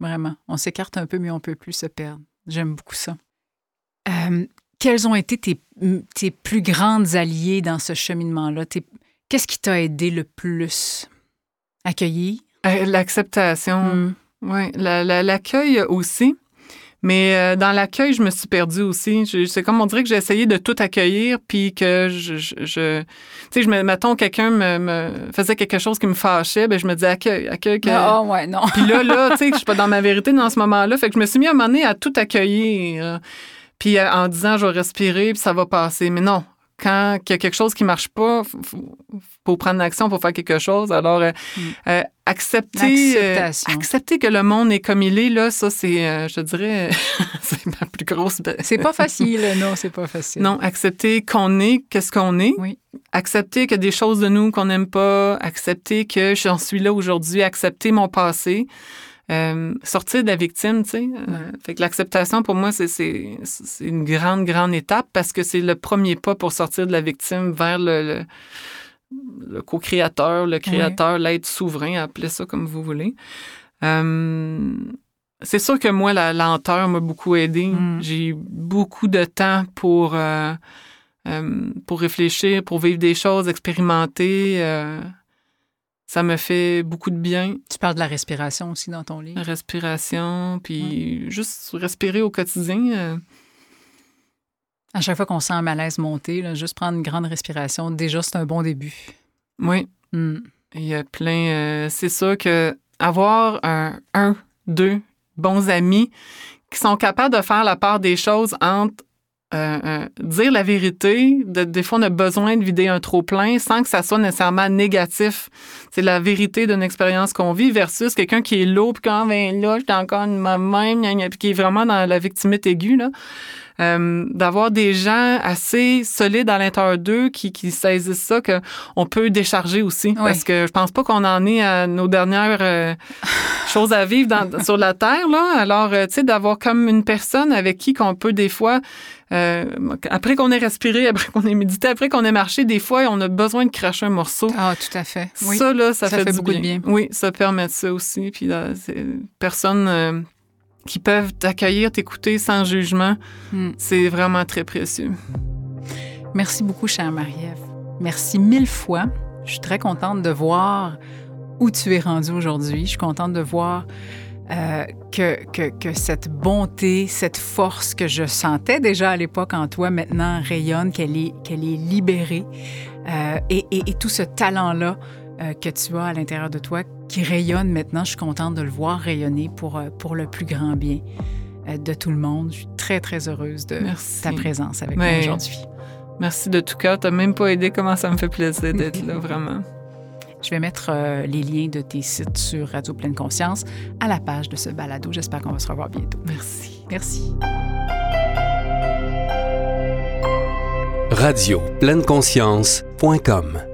B: Vraiment. On s'écarte un peu, mais on peut plus se perdre. J'aime beaucoup ça. Euh, quelles ont été tes, tes plus grandes alliées dans ce cheminement-là? Qu'est-ce qui t'a aidé le plus? Accueillir?
C: Euh, L'acceptation.
B: Hmm.
C: Oui, l'accueil aussi. Mais euh, dans l'accueil, je me suis perdue aussi. C'est comme on dirait que j'ai essayé de tout accueillir, puis que je. je, je- tu sais, je me, mettons, quelqu'un me, me faisait quelque chose qui me fâchait, ben je me disais accueil, accueil. que-
B: Ah, ouais, non.
C: Puis là, là, tu sais, je suis pas dans ma vérité dans ce moment-là. Fait que je me suis mis à un moment donné à tout accueillir. Puis euh, en disant, je vais respirer, puis ça va passer. Mais non, quand il y a quelque chose qui marche pas, faut, prendre l'action pour faire quelque chose. Alors, euh,
B: Mm.
C: euh, accepter, euh, accepter que le monde est comme il est, là, ça, c'est, je dirais, c'est ma plus grosse...
B: C'est pas facile, non, c'est pas facile.
C: Non, accepter qu'on est, qu'est-ce qu'on est.
B: Oui.
C: Accepter qu'il y a des choses de nous qu'on n'aime pas. Accepter que j'en suis là aujourd'hui. Accepter mon passé. Euh, sortir de la victime, tu sais. Euh, fait que l'acceptation, pour moi, c'est, c'est, c'est une grande, grande étape parce que c'est le premier pas pour sortir de la victime vers le, le, le co-créateur, le créateur, l'être souverain, appelez ça comme vous voulez. Euh, c'est sûr que moi, la lenteur m'a beaucoup aidé.
B: Mm.
C: J'ai eu beaucoup de temps pour, pour réfléchir, pour vivre des choses, expérimenter. Ça me fait beaucoup de bien.
B: Tu parles de la respiration aussi dans ton livre.
C: La respiration, puis juste respirer au quotidien. euh,
B: À chaque fois qu'on sent un malaise monter, là, juste prendre une grande respiration, déjà, c'est un bon début.
C: oui,
B: Hmm.
C: il y a plein. euh, c'est sûr que avoir un, un, deux bons amis qui sont capables de faire la part des choses entre euh, euh, dire la vérité, de- des fois on a besoin de vider un trop plein sans que ça soit nécessairement négatif. C'est la vérité d'une expérience qu'on vit versus quelqu'un qui est lourd puis quand ben là j'étais encore une même puis qui est vraiment dans la victimite aiguë là. Euh, d'avoir des gens assez solides à l'intérieur d'eux qui, qui saisissent ça que on peut décharger aussi parce que je pense pas qu'on en est à nos dernières euh, choses à vivre dans- sur la terre là alors euh, tu sais d'avoir comme une personne avec qui qu'on peut des fois euh, après qu'on ait respiré après qu'on ait médité après qu'on ait marché des fois on a besoin de cracher un morceau
B: Ah, tout à fait. Oui.
C: ça là ça,
B: Ça
C: fait,
B: fait
C: du
B: beaucoup de bien.
C: oui ça permet ça aussi puis là, c'est personnes euh, qui peuvent t'accueillir t'écouter sans jugement
B: Hmm.
C: c'est vraiment très précieux
B: Merci beaucoup, chère Marie-Ève. Merci mille fois. Je suis très contente de voir où tu es rendue aujourd'hui. Je suis contente de voir euh, que, que, que cette bonté, cette force que je sentais déjà à l'époque en toi, maintenant rayonne, qu'elle est, qu'elle est libérée. Euh, et, et- et tout ce talent-là euh, que tu as à l'intérieur de toi qui rayonne maintenant, je suis contente de le voir rayonner pour, euh, pour le plus grand bien euh, de tout le monde. Je suis très, très heureuse de
C: Merci.
B: ta présence avec moi aujourd'hui.
C: Merci de tout cœur. T'as même pas aidé comment ça me fait plaisir d'être là, vraiment.
B: Je vais mettre euh, les liens de tes sites sur Radio Pleine Conscience à la page de ce balado. J'espère qu'on va se revoir bientôt.
C: Merci.
B: Merci.
A: Radio pleine conscience.com